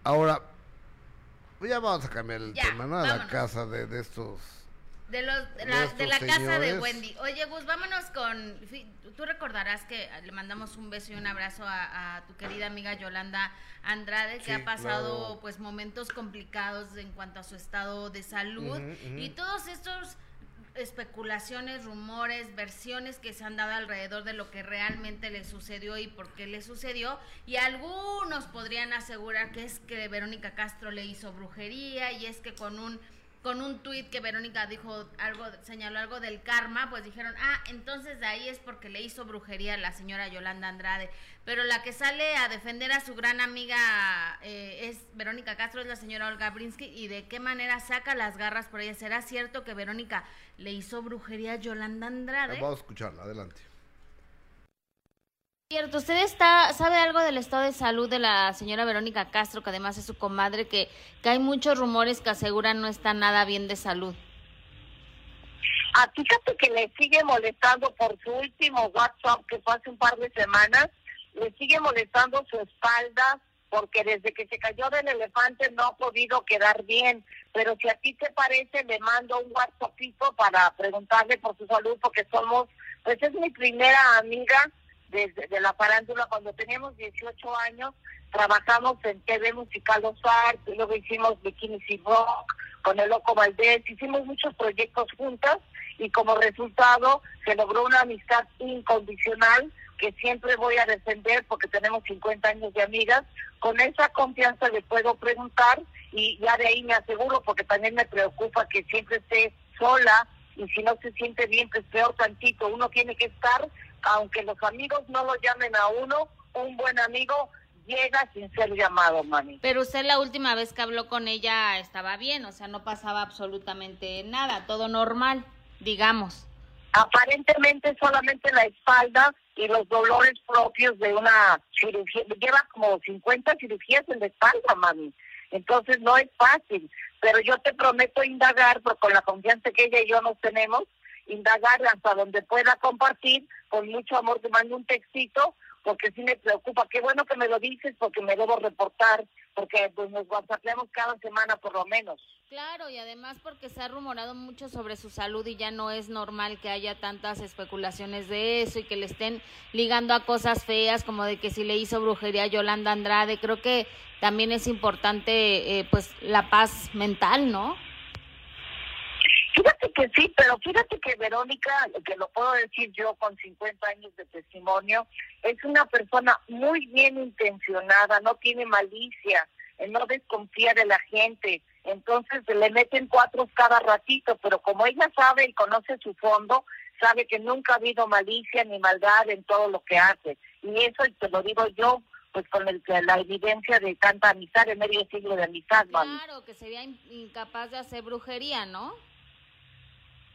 Ahora, ya vamos a cambiar el tema, ¿no? A la casa de, estos De, los, de, la, de la casa de Wendy. Oye, Gus, vámonos con... Tú recordarás que le mandamos un beso y un abrazo a, tu querida amiga Yolanda Andrade, que ha pasado pues momentos complicados en cuanto a su estado de salud. Y todos estos especulaciones, rumores, versiones que se han dado alrededor de lo que realmente le sucedió y por qué le sucedió. Y algunos podrían asegurar que es que Verónica Castro le hizo brujería y es que con un con un tuit que Verónica dijo algo, señaló algo del karma, pues dijeron, ah, entonces de ahí es porque le hizo brujería a la señora Yolanda Andrade. Pero la que sale a defender a su gran amiga eh, es Verónica Castro, es la señora Olga Brinsky, y de qué manera saca las garras por ella. ¿Será cierto que Verónica le hizo brujería a Yolanda Andrade? Vamos a escucharla, adelante. Cierto, ¿usted está, sabe algo del estado de salud de la señora Verónica Castro, que además es su comadre, que, que hay muchos rumores que aseguran no está nada bien de salud? Ah, fíjate que le sigue molestando por su último WhatsApp que fue hace un par de semanas, le sigue molestando su espalda porque desde que se cayó del elefante no ha podido quedar bien. Pero si a ti te parece, le mando un WhatsAppito para preguntarle por su salud porque somos, pues es mi primera amiga desde de la farándula cuando teníamos 18 años trabajamos en TV Musical Los Arts, luego hicimos Bikini Rock con el Loco Valdés, hicimos muchos proyectos juntas y como resultado se logró una amistad incondicional que siempre voy a defender porque tenemos 50 años de amigas. Con esa confianza le puedo preguntar y ya de ahí me aseguro porque también me preocupa que siempre esté sola y si no se siente bien, pues peor tantito. Uno tiene que estar aunque los amigos no lo llamen a uno, un buen amigo llega sin ser llamado, mami. Pero usted la última vez que habló con ella estaba bien, o sea, no pasaba absolutamente nada, todo normal, digamos. Aparentemente solamente la espalda y los dolores propios de una cirugía. Lleva como 50 cirugías en la espalda, mami. Entonces no es fácil, pero yo te prometo indagar, porque con la confianza que ella y yo nos tenemos, indagar hasta donde pueda compartir, con mucho amor te mando un textito, porque sí me preocupa. Qué bueno que me lo dices, porque me debo reportar, porque pues nos whatsappeamos cada semana por lo menos. Claro, y además porque se ha rumorado mucho sobre su salud y ya no es normal que haya tantas especulaciones de eso y que le estén ligando a cosas feas como de que si le hizo brujería a Yolanda Andrade. Creo que también es importante eh, pues la paz mental, ¿no? Que sí, pero fíjate que Verónica, que lo puedo decir yo con 50 años de testimonio, es una persona muy bien intencionada, no tiene malicia, no desconfía de la gente, entonces le meten cuatro cada ratito, pero como ella sabe y conoce su fondo, sabe que nunca ha habido malicia ni maldad en todo lo que hace. Y eso te lo digo yo, pues con el, la evidencia de tanta amistad, de medio siglo de amistad. Claro, que sería incapaz de hacer brujería, ¿no?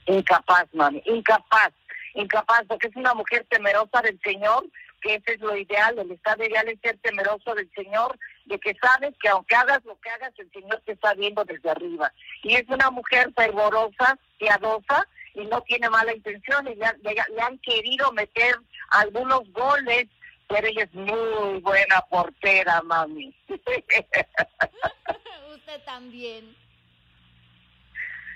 Incapaz, mami, incapaz, incapaz, porque es una mujer temerosa del Señor, que ese es lo ideal, el estado ideal es ser temeroso del Señor, de que sabes que aunque hagas lo que hagas, el Señor te está viendo desde arriba. Y es una mujer fervorosa, piadosa, y no tiene mala intención, y le, le han querido meter algunos goles, pero ella es muy buena portera, mami. [laughs] [laughs] Usted también.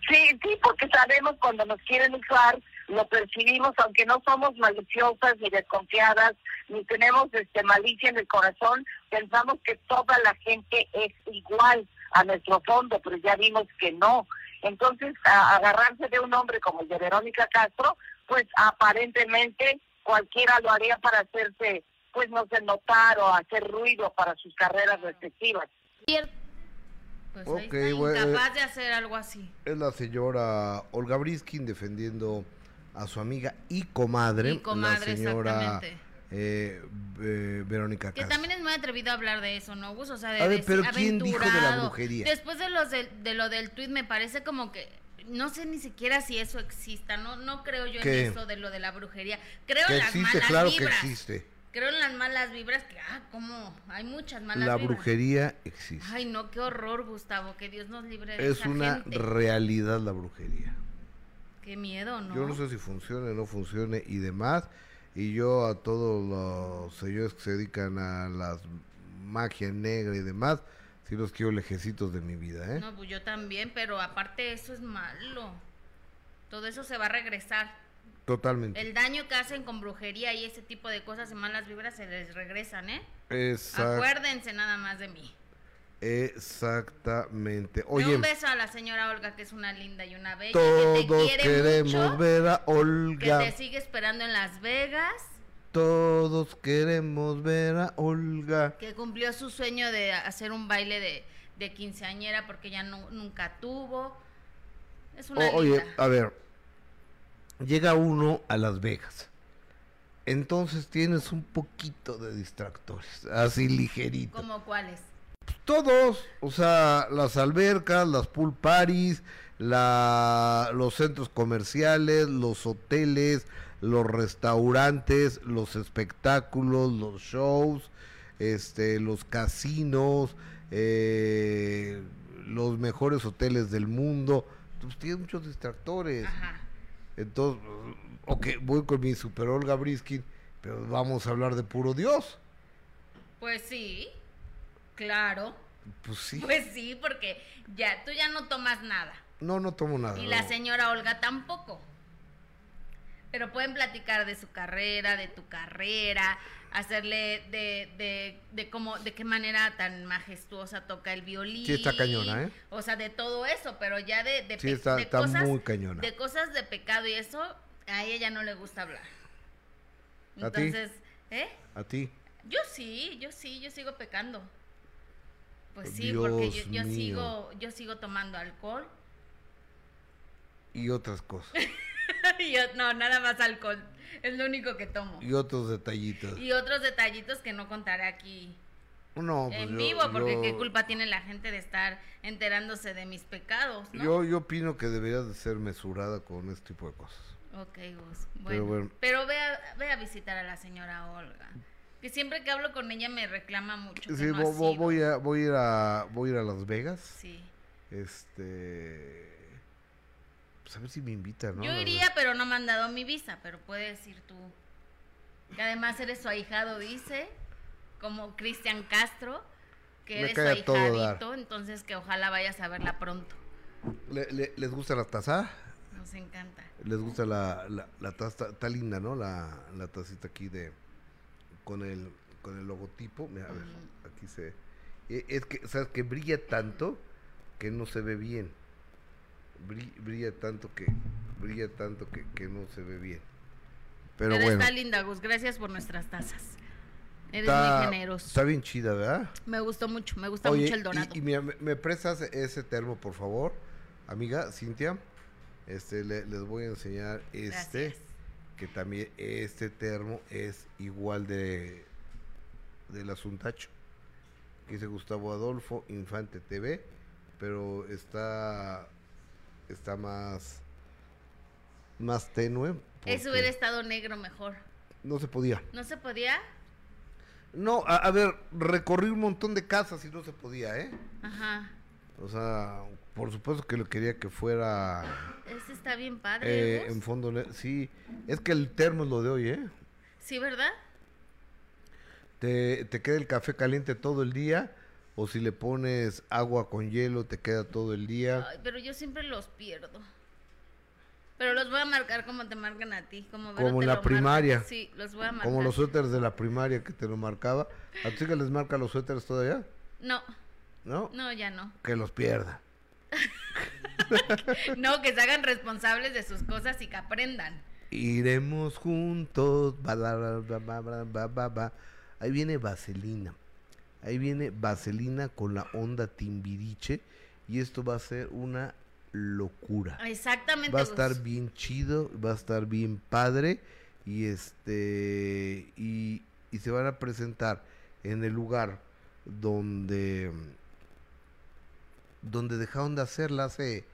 Sí, sí, porque sabemos cuando nos quieren usar, lo percibimos, aunque no somos maliciosas ni desconfiadas, ni tenemos este malicia en el corazón, pensamos que toda la gente es igual a nuestro fondo, pero ya vimos que no. Entonces, agarrarse de un hombre como el de Verónica Castro, pues aparentemente cualquiera lo haría para hacerse, pues no sé, notar o hacer ruido para sus carreras respectivas. Pues incapaz de hacer algo así. Es la señora Olga Briskin defendiendo a su amiga y comadre, la señora eh, eh, Verónica Que también es muy atrevido a hablar de eso, ¿no, Gus? O sea, de, a ver, pero ¿quién dijo de la brujería? Después de, los de, lo del tuit me parece como que no sé ni siquiera si eso exista, no no creo yo en eso de lo de la brujería. Creo en las existe, claro que existe creo en las malas vibras, que, ah, como hay muchas malas la vibras. La brujería existe. Ay, no, qué horror, Gustavo, que Dios nos libre de Es una realidad la brujería. Qué miedo, ¿no? Yo no sé si funcione o no funcione y demás. Y yo a todos los señores que se dedican a la magia negra y demás, sí los quiero lejecitos de mi vida, ¿eh? No, pues yo también, pero aparte eso es malo. todo eso se va a regresar. Totalmente. El daño que hacen con brujería y ese tipo de cosas y malas vibras se les regresan, ¿eh? Exact- Acuérdense nada más de mí. Exactamente. Oye, un beso a la señora Olga, que es una linda y una bella. todos que te quiere queremos mucho, ver a Que Olga. te sigue esperando en Las Vegas. Todos queremos ver a Olga. Que cumplió su sueño de hacer un baile de, de quinceañera porque ya no, nunca tuvo. Es una O- oye, linda. a ver, llega uno a Las Vegas. Entonces tienes un poquito de distractores, así ligerito. ¿Como cuáles? Todos, o sea, las albercas, las pool parties, la, los centros comerciales, los hoteles, los restaurantes, los espectáculos, los shows, este, los casinos, eh, los mejores hoteles del mundo. Pues tiene muchos distractores. Ajá. Entonces, ok, voy con mi super Olga Briskin, pero vamos a hablar de puro Dios. Pues sí, claro. Pues sí. Pues sí, porque ya tú ya no tomas nada. No, no tomo nada. Y la señora Olga tampoco. Pero pueden platicar de su carrera, de tu carrera, hacerle de, de, de cómo, de qué manera tan majestuosa toca el violín. Sí está cañona, ¿eh? O sea, de todo eso, pero ya de, de, Sí, está- de está cosas, muy cañona. De cosas de pecado y eso, a ella ya no le gusta hablar. ¿A ti? Entonces, ¿eh? A ti. Yo sí, yo sí, yo sigo pecando. Pues sí, porque yo, sigo, yo sigo tomando alcohol. Y otras cosas. [laughs] Yo- no, nada más alcohol. [laughs] Es lo único que tomo. Y otros detallitos. Y otros detallitos que no contaré aquí No, pues en yo- vivo, porque yo- qué culpa tiene la gente de estar enterándose de mis pecados, ¿no? Yo, yo opino que deberías de ser mesurada con este tipo de cosas. Ok. Bueno, Pero pero, bueno. ve, a, ve a visitar a la señora Olga. Que siempre que hablo con ella me reclama mucho. Sí, no voy, a, voy, a ir a, voy a ir a Las Vegas. Sí. Este. Pues a ver si me invitan, ¿no? Yo iría, pero no me han dado mi visa, pero puedes ir tú. Que además eres su ahijado, dice, como Cristian Castro, que Me eres su ahijadito, entonces que ojalá vayas a verla pronto. ¿Le- le- ¿Les gusta la taza? Nos encanta. Les gusta la, la, la taza, está linda, ¿no? La, la tacita aquí de con el con el logotipo. Mira, a ver, aquí se e- es que sabes que brilla tanto que no se ve bien. Bri- Brilla, tanto que brilla tanto que, que no se ve bien. Pero, Pero bueno, está linda, Gus. Gracias por nuestras tazas. Eres está, muy generoso. está bien chida, ¿verdad? Me gustó mucho, me gusta Oye, mucho el y- donato. Y, mira, me, me prestas ese termo, por favor, amiga Cintia. Este, le- les voy a enseñar este, Gracias. que también este termo es igual de del asuntacho. Que dice Gustavo Adolfo Infante TV, pero está está más más tenue. Eso hubiera estado negro mejor. No se podía. ¿No se podía? No, a, a ver, recorrí un montón de casas y no se podía, ¿eh? Ajá. O sea, por supuesto que lo quería que fuera Ese está bien padre. eh, Gus. en fondo. Sí, es que el termo es lo de hoy, ¿eh? Sí, ¿verdad? Te, te queda el café caliente todo el día, o si le pones agua con hielo, te queda todo el día. Ay, pero yo siempre los pierdo. Pero los voy a marcar como te marcan a ti. Como, Como en la primaria. Sí, los voy a marcar. Como los suéteres de la primaria que te lo marcaba. ¿A tu hija les marca los suéteres todavía? No, ¿No? no, ya no. Que los pierda. [laughs] No, que se hagan responsables de sus cosas y que aprendan. Iremos juntos. Ahí viene Vaselina. Ahí viene Vaselina con la onda Timbiriche. Y esto va a ser una locura. Exactamente. Va a Gus. estar bien chido, va a estar bien padre. Y este. Y, y se van a presentar en el lugar donde. Donde dejaron de hacerla hace.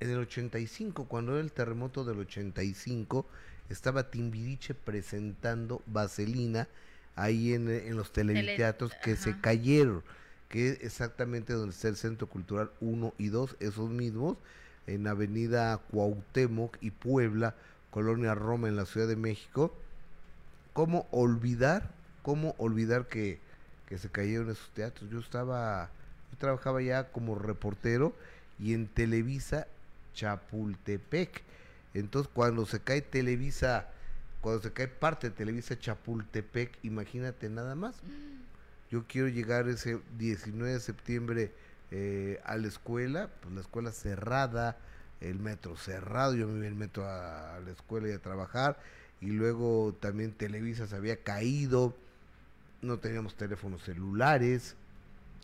En el 85, cuando era el terremoto del 85, estaba Timbiriche presentando Vaselina ahí en, en los televiteatros que se cayeron, que es exactamente donde está el Centro Cultural 1 y 2, esos mismos, en Avenida Cuauhtémoc y Puebla, Colonia Roma en la Ciudad de México. ¿Cómo olvidar, cómo olvidar que, que se cayeron esos teatros? Yo estaba, yo trabajaba ya como reportero y en Televisa Chapultepec. Entonces, cuando se cae Televisa, cuando se cae parte de Televisa Chapultepec, imagínate nada más. Yo quiero llegar ese 19 de septiembre eh, a la escuela, pues la escuela cerrada, el metro cerrado, yo me iba el metro a, a la escuela y a trabajar, y luego también Televisa se había caído, no teníamos teléfonos celulares.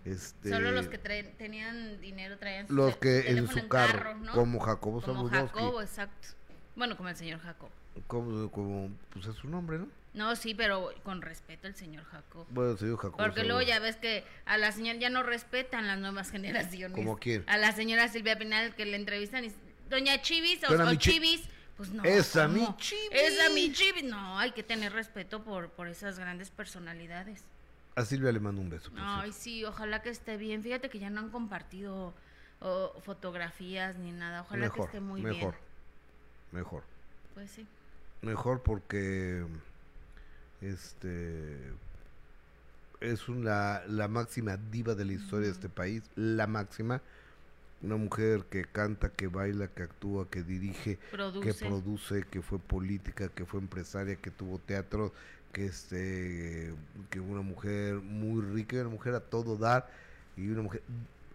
Este, Solo los que traen- tenían dinero traían su los que en su carro, carro, ¿no? como Jacobo Como Jacobo, exacto. Bueno, como el señor Jacobo. Como, como, pues es su nombre, ¿no? No, sí, pero con respeto al señor Jacobo. Bueno, señor Jacobo Porque luego ya ves que a la señora ya no respetan las nuevas [laughs] generaciones. ¿Cómo quién? A la señora Silvia Pinal que le entrevistan y Doña Chivis o, a o Chivis, pues no. Esa ¿cómo? mi Chivis. Esa mi Chivis. No, hay que tener respeto por, por esas grandes personalidades. A Silvia le mando un beso. Ay, cierto. sí, ojalá que esté bien. Fíjate que ya no han compartido oh, fotografías ni nada. Ojalá que mejor, esté muy mejor, bien. mejor. Pues sí. Mejor porque este es una, la máxima diva de la historia de este país, la máxima. Una mujer que canta, que baila, que actúa, que dirige, que Produce. que fue política, que fue empresaria, que tuvo teatro, que este que una mujer muy rica, una mujer a todo dar y una mujer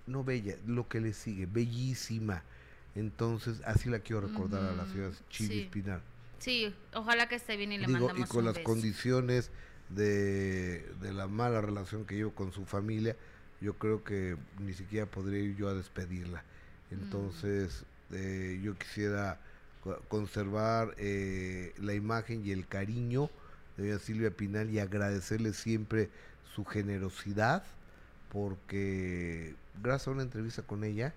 no bella, lo que le sigue, bellísima. Entonces, así la quiero recordar a la señora Chivis sí. Pinar. Sí, ojalá que esté bien y le Digo, y mandamos con un las beso. condiciones de, de la mala relación que llevo con su familia, yo creo que ni siquiera podría ir yo a despedirla. Entonces, eh, yo quisiera co- conservar eh, la imagen y el cariño de Silvia Pinal y agradecerle siempre su generosidad, porque gracias a una entrevista con ella,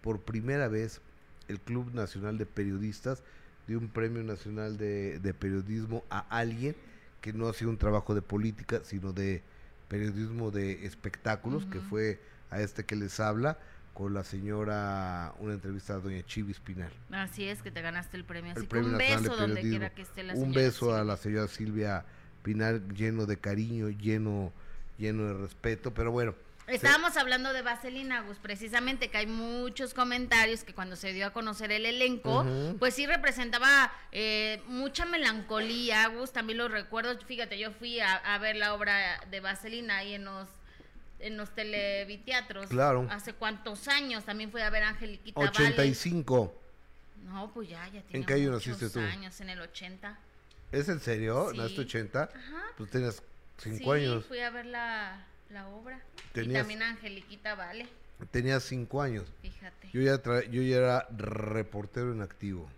por primera vez el Club Nacional de Periodistas dio un premio nacional de, de periodismo a alguien que no hacía un trabajo de política, sino de periodismo de espectáculos, que fue a este que les habla, con la señora, una entrevista a doña Chivis Pinal. Así es que te ganaste el premio. Así que un de beso donde Periodismo. quiera que esté la Un beso a la señora Silvia Pinal, lleno de cariño, lleno, lleno de respeto, pero bueno, Estábamos hablando de Vaselina, Gus, precisamente que hay muchos comentarios que cuando se dio a conocer el elenco, Ujú. pues sí representaba eh, mucha melancolía, Gus, también lo recuerdo, fíjate, yo fui a, a ver la obra de Vaselina ahí en los en los televiteatros. Claro. Hace cuántos años, también fui a ver a Angeliquita Vale. 85. No, pues ya, ya tiene ¿En qué año naciste tú? años, en el 80. ¿Es en serio? Sí. ¿Naciste 80? Ajá. Pues tenías 5 sí, años. fui a ver la, obra. Y también Angeliquita Vale, Tenías 5 años. fíjate. Yo ya, tra- yo ya era reportero en activo.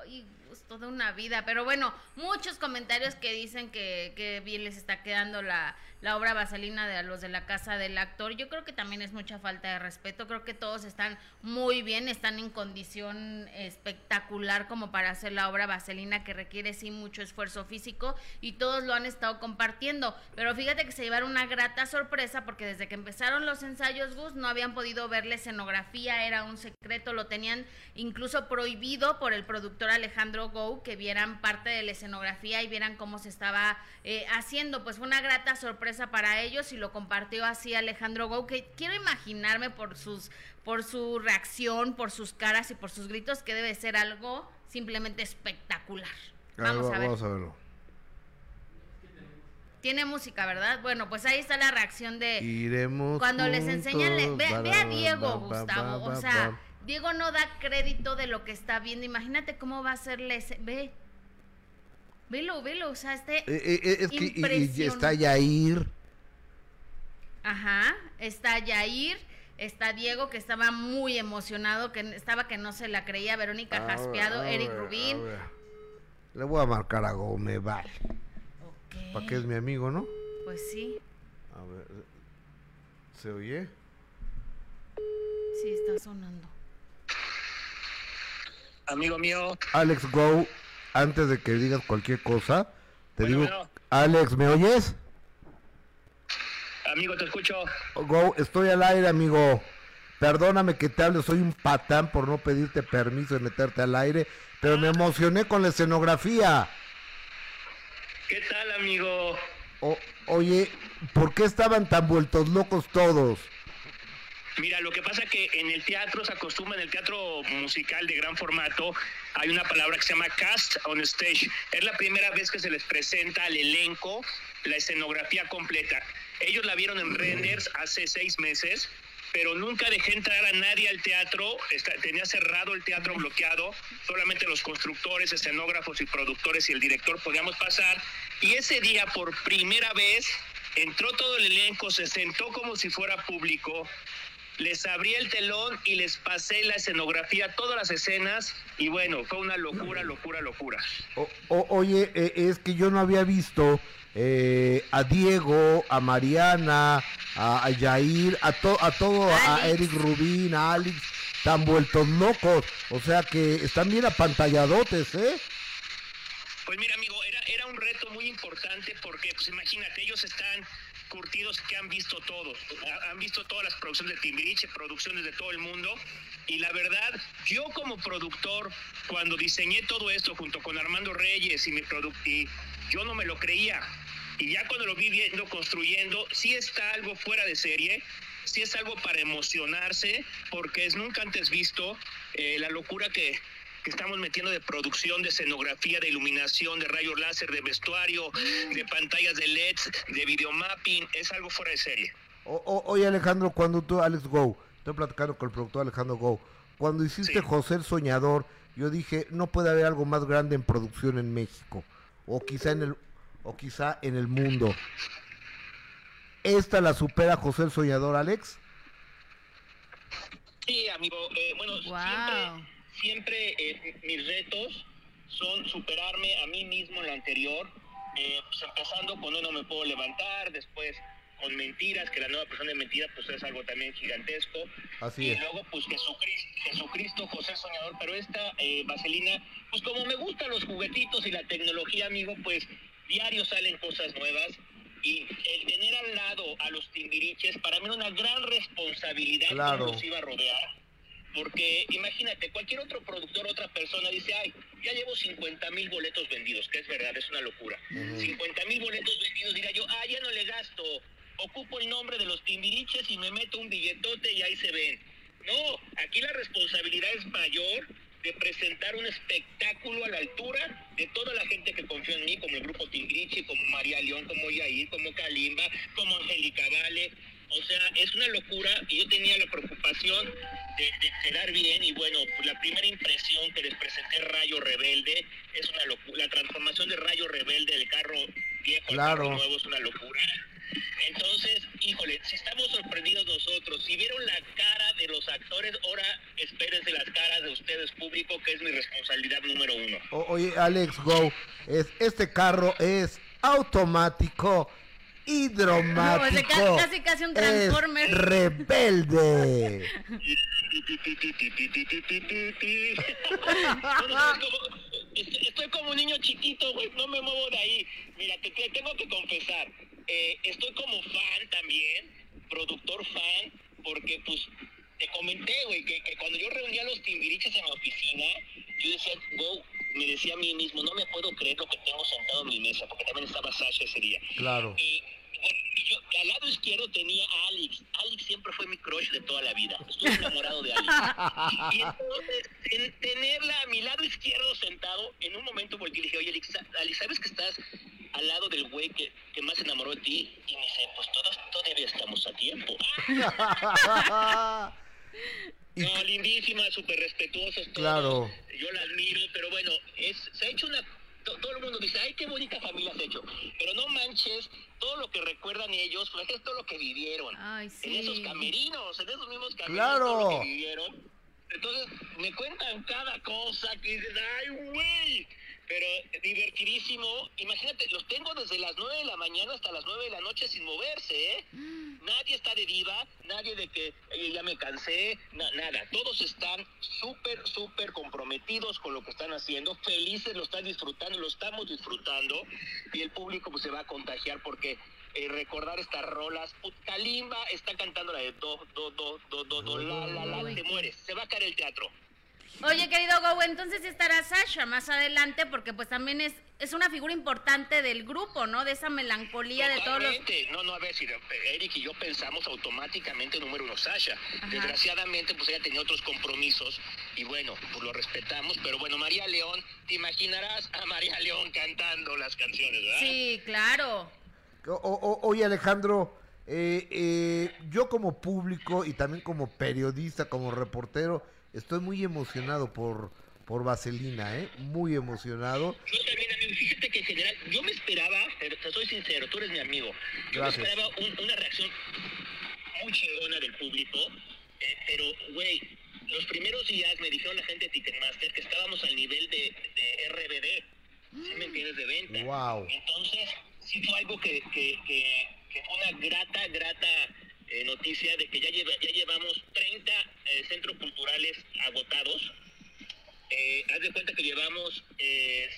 Ay, pues toda una vida. Pero bueno, muchos comentarios que dicen que, que bien les está quedando la, la obra vaselina de los de la casa del actor. Yo creo que también es mucha falta de respeto. Creo que todos están muy bien, están en condición espectacular como para hacer la obra vaselina que requiere sí mucho esfuerzo físico y todos lo han estado compartiendo. Pero fíjate que se llevaron una grata sorpresa porque desde que empezaron los ensayos, Gus, no habían podido ver la escenografía, era un secreto, lo tenían incluso prohibido por el productor Alejandro Gou que vieran parte de la escenografía y vieran cómo se estaba eh, haciendo. Pues fue una grata sorpresa para ellos y lo compartió así Alejandro Gou, que quiero imaginarme por sus por su reacción, por sus caras y por sus gritos que debe ser algo simplemente espectacular. Vamos a ver. Vamos a verlo. Tiene música, ¿verdad? Bueno, pues ahí está la reacción de Iremos cuando les enseñan, le- ve, ve a Diego, ba, Gustavo, ba, o sea. Diego no da crédito de lo que está viendo, imagínate cómo va a ser ve, velo, velo, o sea, este, Eh, eh, eh, es que y- y, Impresionante. está Yair. ajá, está Yair, está Diego que estaba muy emocionado, que estaba que no se la creía, Verónica A a Eric Rubín. Le voy a marcar a Gómez, vale. Ok, Para que es mi amigo, ¿no? pues sí, A ver. ¿Se oye? sí está sonando. amigo mío. Alex Go, antes de que digas cualquier cosa, te Bueno, digo, bueno. Alex, ¿me oyes? Amigo, te escucho. Go, estoy al aire, amigo. Perdóname que te hable, soy un patán por no pedirte permiso de meterte al aire, pero me emocioné con la escenografía. ¿Qué tal, amigo? O- oye, ¿por qué estaban tan vueltos locos todos? Mira, lo que pasa que en el teatro se acostumbra, en el teatro musical de gran formato, hay una palabra que se llama cast on stage. Es la primera vez que se les presenta al elenco la escenografía completa. Ellos la vieron en renders hace seis meses, pero nunca dejé entrar a nadie al teatro. Está- tenía cerrado el teatro bloqueado. Solamente los constructores, escenógrafos y productores y el director podíamos pasar. Y ese día, por primera vez, entró todo el elenco, se sentó como si fuera público. Les abrí el telón y les pasé la escenografía, todas las escenas. Y bueno, fue una locura, locura, locura. O- o- oye, eh, es que yo no había visto eh, a Diego, a Mariana, a, a Yair, a, to- a todo, a. Eric Rubín, a Alex, tan vueltos locos. O sea que están bien apantalladotes, ¿eh? Pues mira, amigo, era, era un reto muy importante porque, pues imagínate, ellos están curtidos que han visto todo. Ha- Han visto todas las producciones de Timbiriche, producciones de todo el mundo. Y la verdad, yo como productor, cuando diseñé todo esto junto con Armando Reyes y mi y yo no me lo creía. Y ya cuando lo vi viendo, construyendo, sí está algo fuera de serie, sí es algo para emocionarse, porque es nunca antes visto eh, la locura que, que estamos metiendo de producción, de escenografía, de iluminación, de rayos láser, de vestuario, de pantallas de LEDs, de videomapping, es algo fuera de serie. O- o- oye Alejandro, cuando tú, Alex Go, estoy platicando con el productor Alejandro Go, cuando hiciste Sí. José el Soñador, yo dije, no puede haber algo más grande en producción en México, o quizá en el, o quizá en el mundo. ¿Esta la supera José el Soñador, Alex? Sí, amigo, eh, bueno, Wow. siempre, siempre eh, mis retos son superarme a mí mismo en lo anterior, eh, pues empezando con uno me puedo levantar, después con mentiras, que la nueva persona de mentiras pues es algo también gigantesco. Así y es. luego pues Jesucristo, Jesucristo, José Soñador, pero esta eh, vaselina, pues como me gustan los juguetitos y la tecnología, amigo, pues diario salen cosas nuevas. Y el tener al lado a los timbiriches, para mí era una gran responsabilidad Claro. cómo los iba a rodear. Porque imagínate, cualquier otro productor, otra persona dice, ay, ya llevo 50 mil boletos vendidos, que es verdad, es una locura. 50 mil boletos vendidos, diría yo, ah, ya no le gasto, ocupo el nombre de los timbiriches y me meto un billetote y ahí se ven. No, aquí la responsabilidad es mayor de presentar un espectáculo a la altura de toda la gente que confió en mí, como el grupo Timbiriche, como María León, como Yair, como Kalimba, como Angélica Vale. O sea, es una locura y yo tenía la preocupación de, de quedar bien y bueno, pues la primera impresión que les presenté Rayo Rebelde es una locura. La transformación de Rayo Rebelde del carro viejo al Claro. carro nuevo es una locura. Entonces, híjole, si estamos sorprendidos nosotros, si vieron la cara de los actores, ahora espérense las caras de ustedes público, que es mi responsabilidad número uno. O- oye, Alex Go, es, este carro es automático, hidromático. No, casi, casi un Transformer. Es rebelde. Estoy, como, estoy- estoy como un niño chiquito, güey, no me muevo de ahí. Mira, te, te tengo que confesar, eh, estoy como fan también, productor fan, porque pues te comenté, güey, que, que cuando yo reunía a los timbiriches en mi oficina, yo decía, wow, me decía a mí mismo, no me puedo creer lo que tengo sentado en mi mesa, porque también estaba Sasha ese día. Claro. Y, yo al lado izquierdo tenía a Alex. Alex siempre fue mi crush de toda la vida. Estuve enamorado de Alex. Y entonces, en tenerla a mi lado izquierdo sentado, en un momento y le dije, oye, Alex, Alex, ¿sabes que estás al lado del güey que, que más se enamoró de ti? Y me dice, pues todos todavía estamos a tiempo. [laughs] Y- No, lindísima, súper respetuosos todos. Claro. Yo la admiro, pero bueno, es, se ha hecho una... to- Todo el mundo dice, ay, qué bonita familia se ha hecho. Pero no manches, todo lo que recuerdan ellos, pues es todo lo que vivieron. Ay, En esos sí. camerinos, en esos mismos camerinos, Claro. todo lo que vivieron. Entonces, me cuentan cada cosa que dices, ay, güey. Pero divertidísimo. Imagínate, los tengo desde las 9 de la mañana hasta las 9 de la noche sin moverse, ¿eh? Nadie está de diva, nadie de que "Oye, ya me cansé, na- nada. Todos están súper, súper comprometidos con lo que están haciendo, felices, lo están disfrutando, lo estamos disfrutando. Y el público pues se va a contagiar porque eh, recordar estas rolas. Kalimba está cantando la de do, do, do, do, do, do, la, la, la, te mueres. Se va a caer el teatro. Oye, querido Go, entonces estará Sasha más adelante porque pues también es, es una figura importante del grupo, ¿no? De esa melancolía de todos los... No, no, a ver, si Eric y yo pensamos automáticamente número uno Sasha. Desgraciadamente, pues ella tenía otros compromisos y bueno, pues lo respetamos. Pero bueno, María León, te imaginarás a María León cantando las canciones, ¿verdad? Sí, claro. O- o- oye Alejandro, eh, eh, yo como público y también como periodista, como reportero, estoy muy emocionado por, por Vaselina, ¿eh? Muy emocionado. Yo también, amigo, fíjate que en general, yo me esperaba, pero te soy sincero, tú eres mi amigo, yo Gracias. me esperaba un- una reacción muy chingona del público, eh, pero, güey, los primeros días me dijeron la gente de Ticketmaster que estábamos al nivel de, de RBD, ¿sí me entiendes? De venta. Wow. Entonces, sí fue algo que, que, que, que fue una grata, grata eh, noticia de que ya, lleva- ya llevamos 30 eh, centros culturales agotados. Eh, haz de cuenta que llevamos eh,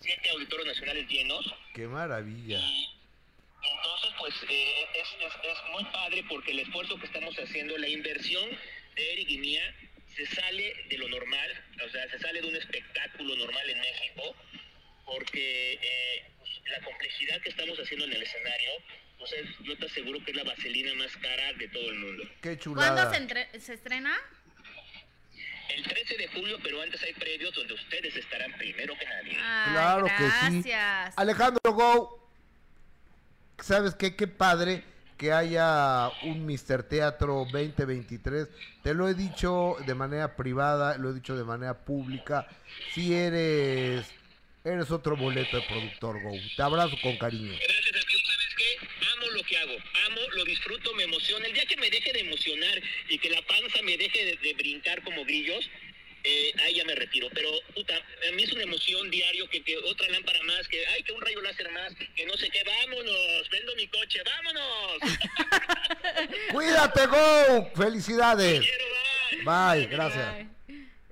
siete auditorios nacionales llenos. Qué maravilla. Y entonces, pues es, es- es muy padre porque el esfuerzo que estamos haciendo, la inversión de Eric y mía, se sale de lo normal, o sea, se sale de un espectáculo normal en México, porque pues, la complejidad que estamos haciendo en el escenario, pues es- yo te aseguro que es la vaselina más cara de todo el mundo. Qué ¿Cuándo chulada. se, entre- se estrena? El 13 de julio, pero antes hay previos donde ustedes estarán primero que nadie. Ay, Claro que sí. gracias. Alejandro Go, ¿sabes qué? Qué padre que haya un Mister Teatro 2023. Te lo he dicho de manera privada, lo he dicho de manera pública. Si eres, eres otro boleto de productor Go. Te abrazo con cariño. Gracias, amigo. ¿Sabes qué? Amo lo que hago. Amo, lo disfruto, me emociona. El día que me deje de emocionar y que la panza me deje de, de brincar como grillos, eh, ahí ya me retiro. Pero, puta, a mí es una emoción diario que, que otra lámpara más, que, ay, que un rayo láser más, que no sé qué, vámonos, vendo mi coche, vámonos. [laughs] Cuídate Go. Felicidades. Quiero, bye. Bye, gracias.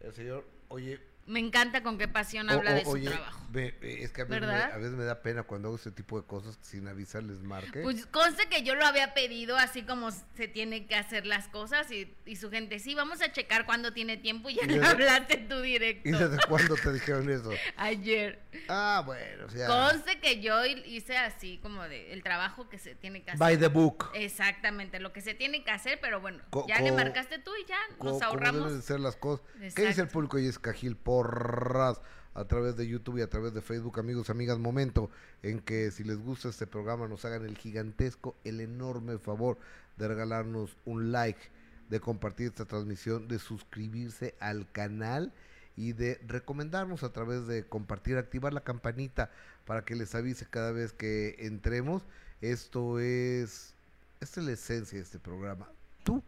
El señor, oye, Me encanta con qué pasión o- habla o- de su oye, trabajo. Ve, es que a veces, me, a veces me da pena cuando hago ese tipo de cosas que sin avisarles marque. Pues conste que yo lo había pedido así como se tiene que hacer las cosas y, y su gente, sí, vamos a checar cuando tiene tiempo y ya ¿Y le hablaste tú directo. ¿Y desde cuándo te dijeron eso? [laughs] Ayer. Ah, bueno, o sea, Conste que yo hice así como de el trabajo que se tiene que hacer. by the book. Exactamente, lo que se tiene que hacer, pero bueno, Co- ya le marcaste tú y ya nos ahorramos. deben de ser las cosas. ¿Qué dice Exacto. el público? Y es Cajil Porras a través de YouTube y a través de Facebook, amigos, amigas, momento en que si les gusta este programa nos hagan el gigantesco, el enorme favor de regalarnos un like, de compartir esta transmisión, de suscribirse al canal y de recomendarnos a través de compartir, activar la campanita para que les avise cada vez que entremos. Esto es, esta es la esencia de este programa. Tú,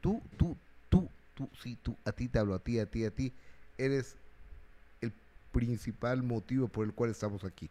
tú, tú, tú, tú, sí, tú, a ti te hablo, a ti, a ti, a ti, eres principal motivo por el cual estamos aquí.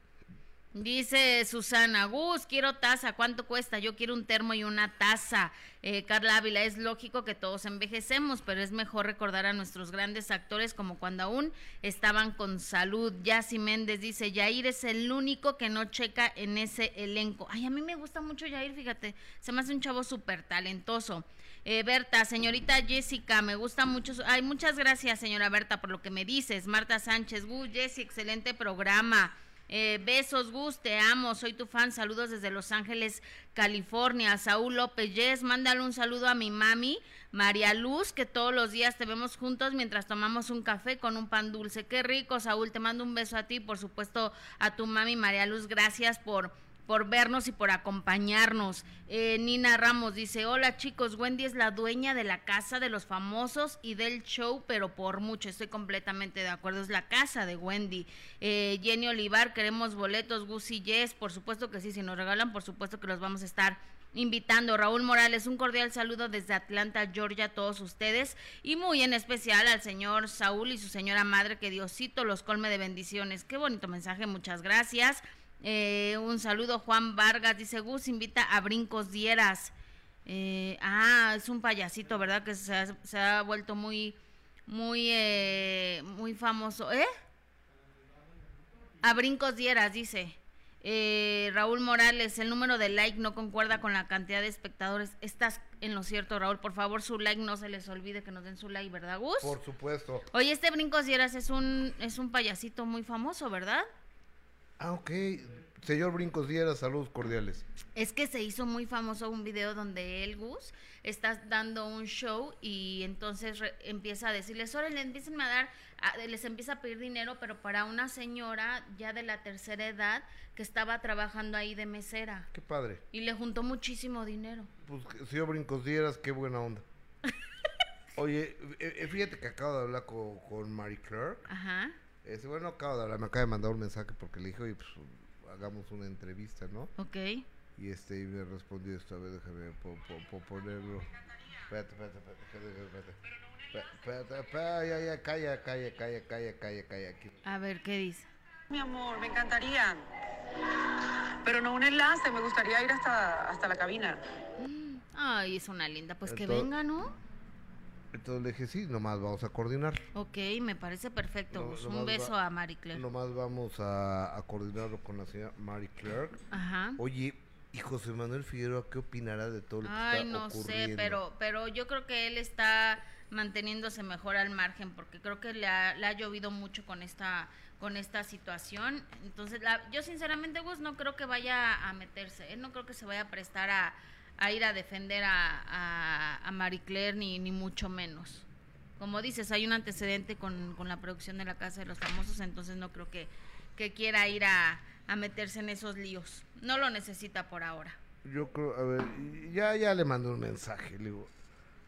Dice Susana, Gus, quiero taza, ¿cuánto cuesta? Yo quiero un termo y una taza. Eh, Carla Ávila, es lógico que todos envejecemos, pero es mejor recordar a nuestros grandes actores como cuando aún estaban con salud. Yassi Méndez dice, Yair es el único que no checa en ese elenco. Ay, a mí me gusta mucho Yair, fíjate, se me hace un chavo súper talentoso. Eh, Berta, señorita Jessica, me gusta mucho. Ay, muchas gracias, señora Berta, por lo que me dices. Marta Sánchez, Gus, excelente programa. Eh, besos, Gus, te amo, soy tu fan. Saludos desde Los Ángeles, California. Saúl López Yes, mándale un saludo a mi mami, María Luz, que todos los días te vemos juntos mientras tomamos un café con un pan dulce. Qué rico, Saúl, te mando un beso a ti, por supuesto a tu mami, María Luz. Gracias por por vernos y por acompañarnos. Eh, Nina Ramos dice, hola chicos, Wendy es la dueña de la casa de los famosos y del show, pero por mucho, estoy completamente de acuerdo, es la casa de Wendy. Eh, Jenny Olivar, queremos boletos, y Yes, por supuesto que sí, si nos regalan, por supuesto que los vamos a estar invitando. Raúl Morales, un cordial saludo desde Atlanta, Georgia, a todos ustedes y muy en especial al señor Saúl y su señora madre, que Diosito los colme de bendiciones. Qué bonito mensaje, muchas gracias. Eh, un saludo, Juan Vargas, dice Gus, invita a Brincos Dieras. Eh, ah, es un payasito, ¿verdad? Que se ha, se ha vuelto muy, muy, eh, muy famoso. ¿Eh? A Brincos Dieras, dice. Eh, Raúl Morales, el número de like no concuerda con la cantidad de espectadores. Estás, en lo cierto, Raúl. Por favor, su like, no se les olvide que nos den su like, ¿verdad, Gus? Por supuesto. Oye, este Brincos Dieras es un, es un payasito muy famoso, ¿verdad? Ah, ok. Señor Brincos Dieras, saludos cordiales. Es que se hizo muy famoso un video donde él, Gus, está dando un show y entonces re- empieza a decirles, ahora le empiezan a dar, a- les empieza a pedir dinero, pero para una señora ya de la tercera edad que estaba trabajando ahí de mesera Qué padre. y le juntó muchísimo dinero. Pues, señor Brincos Dieras, qué buena onda. [laughs] Oye, eh, eh, fíjate que acabo de hablar con, con Marie Claire. Ajá, Este, bueno, acabo de hablar, me acaba de mandar un mensaje porque le dije, oye, pues hagamos una entrevista, ¿no? ok. Y este, y me respondió esto, a ver, déjame po- po- po- ponerlo. Espérate, espérate, espérate, espérate, espérate. Espérate, espérate, espérate, ya, ya, calla, calla, calla, calla, calla, calla, aquí. A ver, ¿qué dice? Mi amor, me encantaría. Pero no un enlace, me gustaría ir hasta, hasta la cabina. Ay, es una linda. Pues que Entonces- venga, ¿no? Entonces le dije, sí, nomás vamos a coordinar. Ok, me parece perfecto. No, un beso va- a Marie Claire. Nomás vamos a, a coordinarlo con la señora Mary Clark. Ajá. Oye, y José Manuel Figueroa, ¿qué opinará de todo lo que Ay, está no ocurriendo? sé, pero, pero yo creo que él está manteniéndose mejor al margen porque creo que le ha, le ha llovido mucho con esta con esta situación. Entonces, la- yo sinceramente, Gus, no creo que vaya a meterse. Él no creo que se vaya a prestar a, a ir a defender a, a, a Marie Claire, ni, ni mucho menos. Como dices, hay un antecedente con, con la producción de la Casa de los Famosos, entonces no creo que, que quiera ir a, a meterse en esos líos. No lo necesita por ahora. Yo creo, a ver, ya, ya le mandé un mensaje, le digo,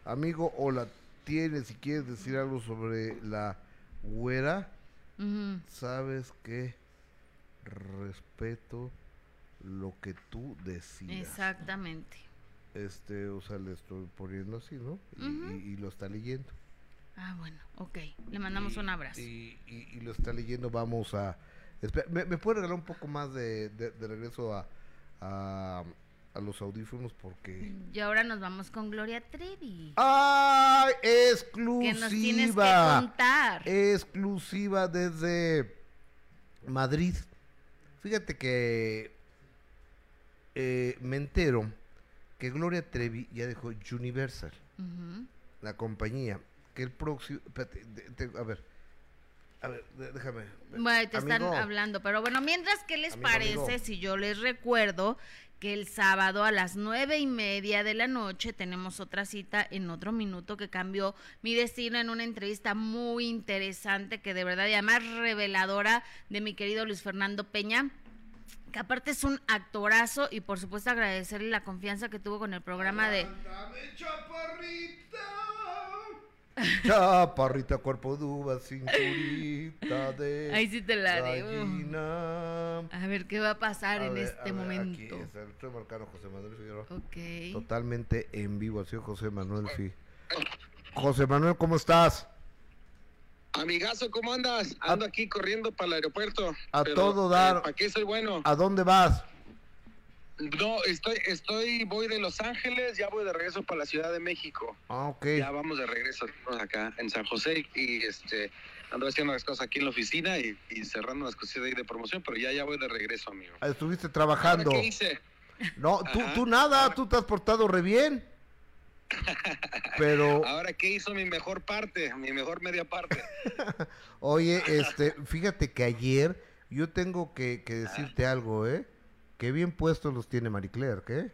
amigo, hola, tienes, si quieres decir algo sobre la güera, sabes que respeto lo que tú decidas. Exactamente. Este, o sea, le estoy poniendo así, ¿no? Y, y- y lo está leyendo. Ah, bueno, ok. Le mandamos Y- un abrazo. Y, y- lo está leyendo, vamos a... Espera, ¿me, me puede regalar un poco más de, de- de regreso a, a, a los audífonos? Porque... Y ahora nos vamos con Gloria Trevi. ¡Ay! que nos tienes que Exclusiva. contar. Exclusiva desde Madrid. Fíjate que eh, me entero que Gloria Trevi ya dejó Universal, la compañía. Que el próximo. espérate, de- a ver. A ver, déjame. Bueno, te están hablando, pero bueno, mientras, ¿qué les Amigo, parece amigo. si yo les recuerdo que el sábado a las nueve y media de la noche tenemos otra cita en otro minuto que cambió mi destino en una entrevista muy interesante que de verdad y además reveladora de mi querido Luis Fernando Peña que aparte es un actorazo y por supuesto agradecerle la confianza que tuvo con el programa de chaparrita. [laughs] Chaparrita, cuerpo de uva, cinturita de. Ahí sí te la debo. gallina. A ver qué va a pasar A en ver, este a ver, momento. Aquí está, el estoy marcando José Manuel Figueroa. Ok. Totalmente en vivo, así José Manuel Fi. José Manuel, ¿cómo estás? Amigazo, ¿cómo andas? Ando aquí corriendo para el aeropuerto. A todo dar. ¿Para qué soy bueno? ¿A dónde vas? No, estoy, estoy, voy de Los Ángeles, ya voy de regreso para la Ciudad de México. Ah, ok. Ya vamos de regreso estamos acá en San José y este ando haciendo las cosas aquí en la oficina y, y cerrando las cositas ahí de promoción, pero ya ya voy de regreso, amigo. Ah, Estuviste ¿Ahora trabajando. ¿Qué hice? No, tú, tú nada, tú te has portado re bien. [laughs] Pero, Ahora qué hizo mi mejor parte, mi mejor media parte. [laughs] oye, este, fíjate que ayer yo tengo que, que decirte algo, ¿eh? Qué bien puestos los tiene Marie Claire, ¿qué?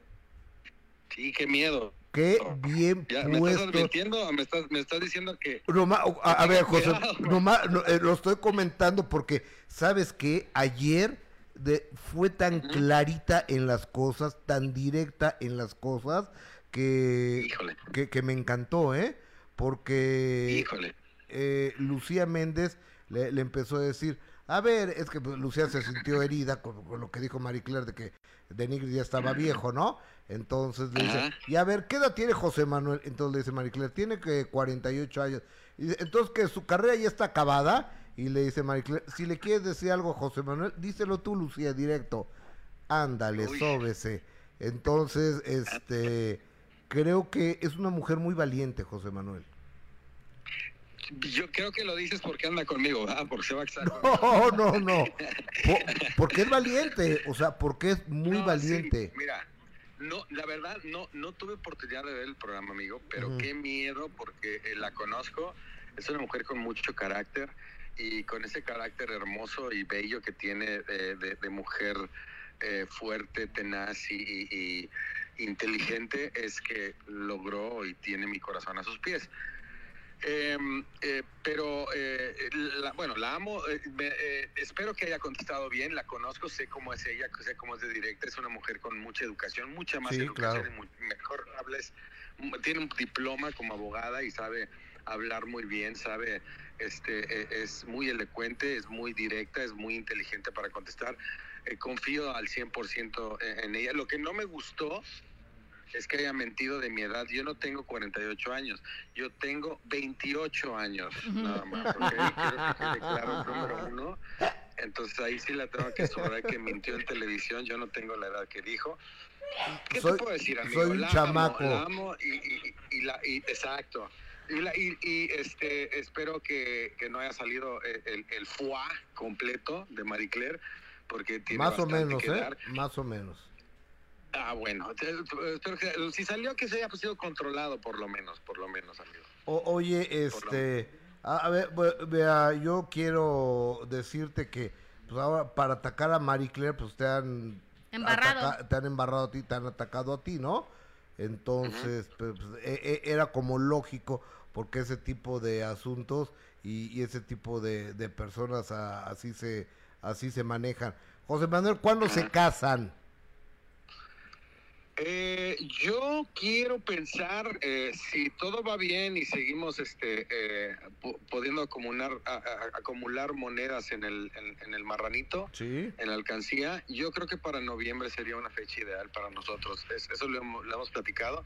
Sí, qué miedo. Qué bien Ya, ¿Me estás puestos. advirtiendo o me estás, me estás diciendo que Nomás- a, a ver, [laughs] José, nomás, no, eh, lo estoy comentando porque, ¿sabes qué? Ayer de, fue tan clarita en las cosas, tan directa en las cosas, que, que, que me encantó, ¿eh? Porque Híjole. eh, Lucía Méndez le, le empezó a decir, a ver, es que pues, Lucía se sintió herida con, con lo que dijo Marie Claire de que Denigri ya estaba viejo, ¿no? Entonces le dice, Ajá. y a ver, ¿qué edad tiene José Manuel? Entonces le dice Marie Claire, tiene que 48 años. Y dice, entonces que su carrera ya está acabada. Y le dice Marie Claire, si le quieres decir algo a José Manuel, díselo tú, Lucía, directo. Ándale, Uy. sóbese. Entonces, este, creo que es una mujer muy valiente, José Manuel. Yo creo que lo dices porque anda conmigo, ¿verdad? Porque se va a casar No, [laughs] no, no. Po- [laughs] porque es valiente, o sea, porque es muy No, valiente. sí, mira, No, la verdad, no, no tuve oportunidad de ver el programa, amigo, pero qué miedo porque eh, la conozco. Es una mujer con mucho carácter y con ese carácter hermoso y bello que tiene de, de- de mujer eh, fuerte, tenaz y, y- y inteligente, es que logró y tiene mi corazón a sus pies. Em, eh, pero eh, la- bueno, la amo. eh, me- eh, espero que haya contestado bien. La conozco, sé cómo es ella, sé cómo es de directa. Es una mujer con mucha educación, mucha más Sí, educación claro. y mu- mejor hables. Tiene un diploma como abogada y sabe hablar muy bien, sabe, este, eh, es muy elocuente, es muy directa, es muy inteligente para contestar. Eh, confío al 100% en, en ella. Lo que no me gustó es que haya mentido de mi edad. Yo no tengo 48 años, yo tengo 28 años nada más. ¿ok? Quiero que quede claro, número uno. Entonces ahí sí la tengo que sobrar que mintió en televisión. Yo no tengo la edad que dijo. ¿Qué Soy- te puedo decir, amigo? soy un La amo, chamaco. la amo y, y- y la, y- exacto. Y, la- y- y, este, espero que, que no haya salido eh, el, el foie completo de Marie Claire, porque tiene Más o menos, que ¿eh? dar. Más o menos. Ah, bueno, te- espero que si salió que se haya sido controlado por lo menos, por lo menos, amigo. O- oye, este, a, a ver, ve- vea, yo quiero decirte que pues ahora para atacar a Marie Claire, pues te han Embarrado. ataca- te han embarrado a ti, te han atacado a ti, ¿no? Entonces, pues, pues, e- e- era como lógico, porque ese tipo de asuntos y, y ese tipo de, de personas a- así se así se manejan. José Manuel, ¿cuándo se casan? Eh, yo quiero pensar eh, si todo va bien y seguimos este eh, pu- pudiendo acumular a- a- acumular monedas en el en, en el marranito Sí. en la alcancía yo creo que para noviembre sería una fecha ideal para nosotros. Es- eso lo hemos, lo hemos platicado.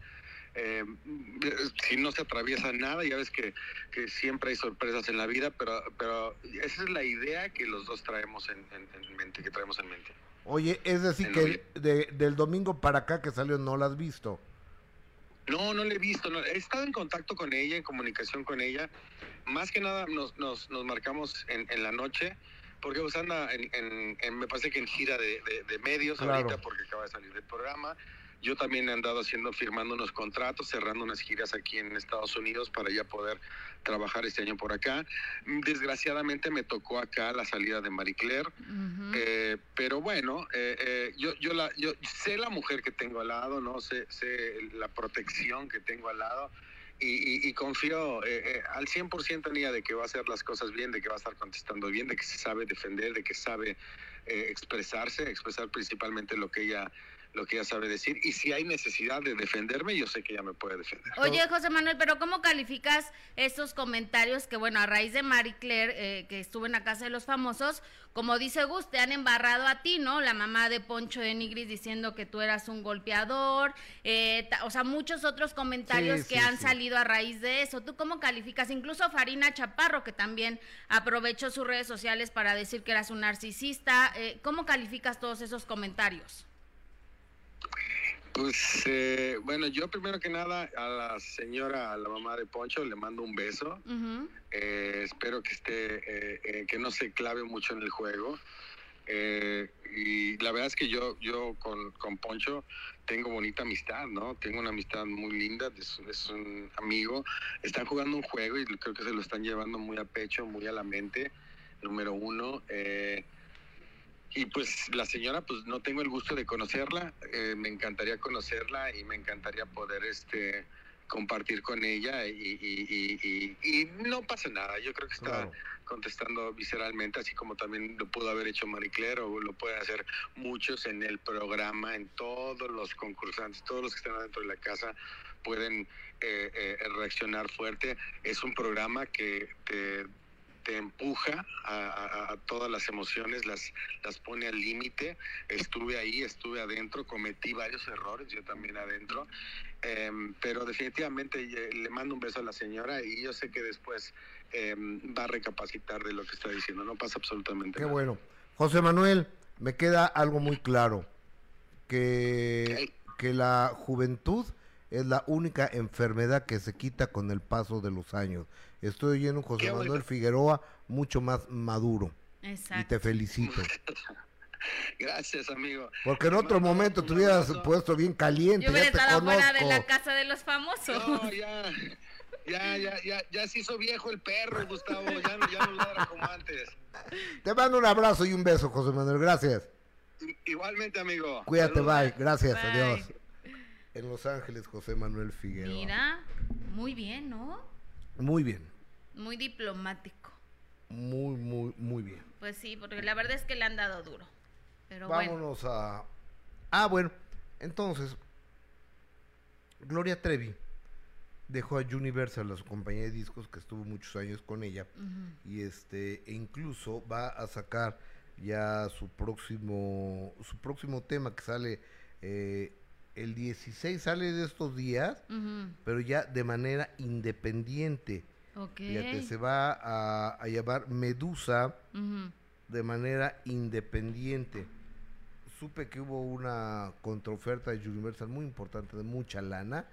Eh, si no se atraviesa nada ya ves que, que siempre hay sorpresas en la vida pero pero esa es la idea que los dos traemos en, en- en mente que traemos en mente Oye, es decir que de- del domingo para acá que salió no la has visto. No, no le he visto. no. He estado en contacto con ella, en comunicación con ella. Más que nada nos, nos, nos marcamos en, en la noche, porque pues anda, en, en- en- me parece que en gira de, de- de medios Claro. ahorita, porque acaba de salir del programa. Yo también he andado haciendo, firmando unos contratos, cerrando unas giras aquí en Estados Unidos para ya poder trabajar este año por acá. Desgraciadamente me tocó acá la salida de Marie Claire. Eh, pero bueno, eh, eh, yo, yo, la, yo sé la mujer que tengo al lado, ¿no? Sé, sé la protección que tengo al lado y, y- y confío eh, eh, al 100% en ella de que va a hacer las cosas bien, de que va a estar contestando bien, de que se sabe defender, de que sabe eh, expresarse, expresar principalmente lo que ella lo que ella sabe decir y si hay necesidad de defenderme yo sé que ella me puede defender Oye, José Manuel, pero ¿cómo calificas estos comentarios que, bueno, a raíz de Marie Claire, eh, que estuvo en la casa de los famosos, como dice Gus, te han embarrado a ti, ¿no? La mamá de Poncho de Nigris diciendo que tú eras un golpeador, eh, o sea, muchos otros comentarios Sí, que sí, han sí. salido a raíz de eso. ¿Tú cómo calificas? Incluso Farina Chaparro, que también aprovechó sus redes sociales para decir que eras un narcisista. eh, ¿Cómo calificas todos esos comentarios? Pues eh, bueno, yo primero que nada a la señora, a la mamá de Poncho, le mando un beso. Eh, espero que esté, eh, eh, que no se clave mucho en el juego. Eh, y la verdad es que yo, yo con, con Poncho tengo bonita amistad, ¿no? Tengo una amistad muy linda, es, es un amigo. Están jugando un juego y creo que se lo están llevando muy a pecho, muy a la mente, número uno. Eh, y pues la señora, pues no tengo el gusto de conocerla. eh, me encantaría conocerla y me encantaría poder este compartir con ella y, y- y- no pasa nada. Yo creo que está Claro. contestando visceralmente, así como también lo pudo haber hecho Marie Claire o lo pueden hacer muchos en el programa, en todos los concursantes, todos los que están adentro de la casa pueden eh, eh, reaccionar fuerte. Es un programa que te, te empuja a, a- a todas las emociones, las, las pone al límite. Estuve ahí, estuve adentro, cometí varios errores, yo también adentro. Em, pero definitivamente eh, le mando un beso a la señora y yo sé que después em, va a recapacitar de lo que está diciendo. No pasa absolutamente Qué nada. bueno. José Manuel, me queda algo muy claro, que, que la juventud es la única enfermedad que se quita con el paso de los años. Estoy oyendo un José Qué Manuel. Figueroa mucho más maduro y Exacto. te felicito. [laughs] Gracias, amigo. Porque en otro momento te hubieras puesto bien caliente. Yo hubiera estado fuera de la casa de los famosos. No, ya, ya, ya, ya, ya se hizo viejo el perro, Gustavo. Ya no, ya no ladra como antes. Te mando un abrazo y un beso, José Manuel. Gracias. Igualmente, amigo. Cuídate, Saludos. bye. Gracias, Bye. adiós. En Los Ángeles, José Manuel Figueroa. Mira, muy bien, ¿no? Muy bien. Muy diplomático. Muy, muy, muy bien. Pues sí, porque la verdad es que le han dado duro. Pero bueno. Vámonos a. Ah, bueno. Entonces, Gloria Trevi dejó a Universal, a su compañía de discos, que estuvo muchos años con ella. Y este, e incluso va a sacar ya su próximo, su próximo tema que sale eh, el 16, sale de estos días, pero ya de manera independiente. Ok. Fíjate, se va a, a llamar Medusa de manera independiente. Supe que hubo una contraoferta de Universal muy importante, de mucha lana.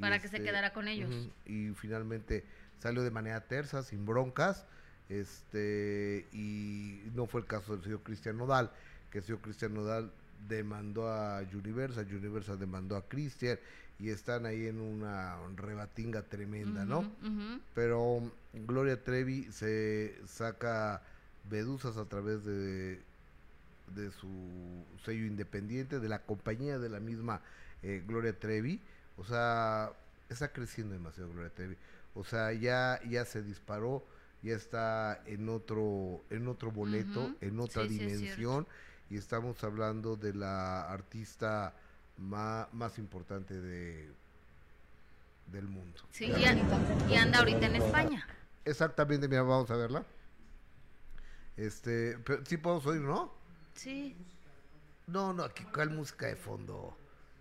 Para que se quedara con ellos. y finalmente salió de manera tersa, sin broncas. Este, y no fue el caso del señor Cristian Nodal, que el señor Cristian Nodal demandó a Universal, Universal demandó a Cristian, y están ahí en una rebatinga tremenda, ¿no? pero Gloria Trevi se saca Medusas a través de, de su sello independiente, de la compañía de la misma eh, Gloria Trevi. O sea, está creciendo demasiado Gloria Trevi. O sea, ya, ya se disparó, ya está en otro, en otro boleto, en otra Sí, sí, es dimensión. Y estamos hablando de la artista ma- más importante de, del mundo. Sí, y, an- y anda ahorita en España. Exactamente, mira, vamos a verla. Este, pero sí podemos oír, ¿no? Sí. No, no, aquí cuál música de fondo.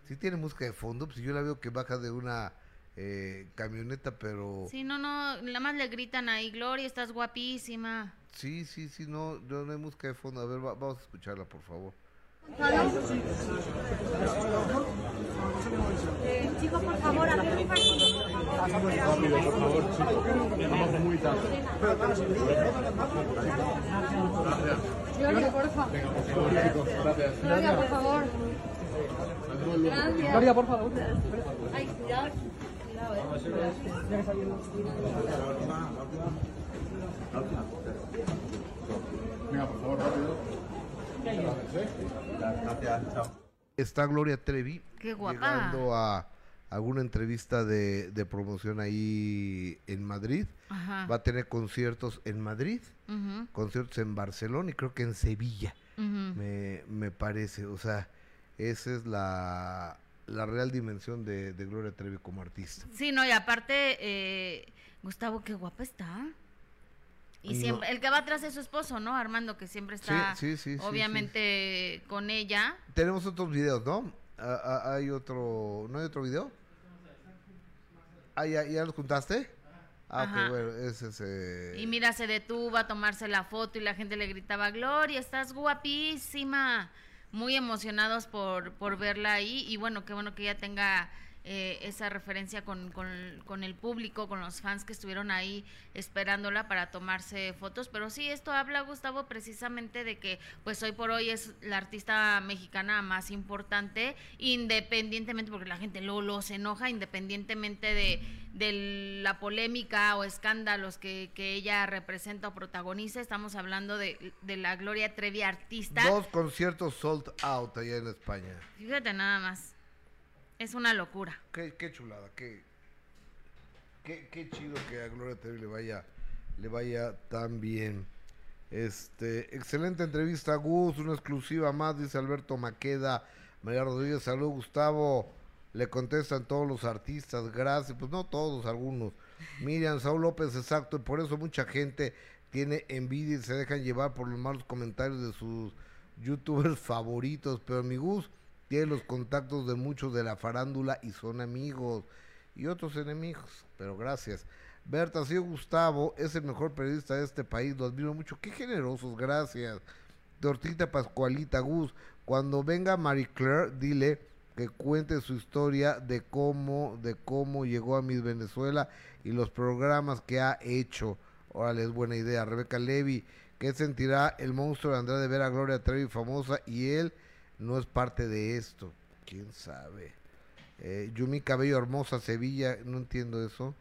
Sí tiene música de fondo, pues yo la veo que baja de una eh, camioneta, pero Sí, no, no, nada más le gritan ahí, Gloria, estás guapísima. Sí, sí, sí, no, no, no hay música de fondo. A ver, va- vamos a escucharla, por favor. Chicos, por favor, abrir un partido, por favor. Gloria, porfa. Gloria, por favor. Gracias. Gloria, por favor. Ay, cuidado. Cuidado, eh. Está Gloria Trevi. Qué guapa. Llegando a alguna entrevista de, de promoción ahí en Madrid. Ajá. Va a tener conciertos en Madrid, conciertos en Barcelona y creo que en Sevilla. me, me parece. O sea, esa es la, la real dimensión de, de Gloria Trevi como artista. Sí, no, y aparte, eh, Gustavo, qué guapa está. Y No. siempre, el que va atrás es su esposo, ¿no? Armando, que siempre está, sí, sí, sí, obviamente, con ella. Tenemos otros videos, ¿no? Ah, ah, hay otro, ¿no hay otro video? Ah, ¿ya, ya los juntaste? Ah, Ajá. ok, bueno, ese es... eh, Y mira, se detuvo a tomarse la foto y la gente le gritaba, Gloria, estás guapísima. Muy emocionados por, por verla ahí. Y bueno, qué bueno que ella tenga eh, esa referencia con, con, con el público, con los fans que estuvieron ahí esperándola para tomarse fotos. Pero sí, esto habla, Gustavo, precisamente de que pues hoy por hoy es la artista mexicana más importante, independientemente, porque la gente luego se enoja, independientemente de, de la polémica o escándalos que, que ella representa o protagoniza. Estamos hablando de, de la Gloria Trevi artista. Dos conciertos sold out allá en España. Fíjate nada más. Es una locura. Qué, qué chulada, qué, qué, qué chido que a Gloria Trevi le vaya, le vaya tan bien. Este, excelente entrevista, Gus, una exclusiva más, dice Alberto Maqueda. María Rodríguez, salud, Gustavo. Le contestan todos los artistas, gracias. Pues no todos, algunos. Miriam, Saúl López, exacto. y Por eso mucha gente tiene envidia y se dejan llevar por los malos comentarios de sus youtubers favoritos. Pero mi Gus tiene los contactos de muchos de la farándula y son amigos y otros enemigos. Pero gracias. Berta, sí, Gustavo es el mejor periodista de este país. Lo admiro mucho. Qué generosos, gracias. Tortita Pascualita Gus. Cuando venga Marie Claire, dile que cuente su historia de cómo, de cómo llegó a Miss Venezuela y los programas que ha hecho. Órale, es buena idea. Rebeca Levy, ¿Qué sentirá el monstruo de ver a Gloria Trevi famosa y él no es parte de esto? ¿Quién sabe? Eh, Yumi Cabello Hermosa, Sevilla, no entiendo eso.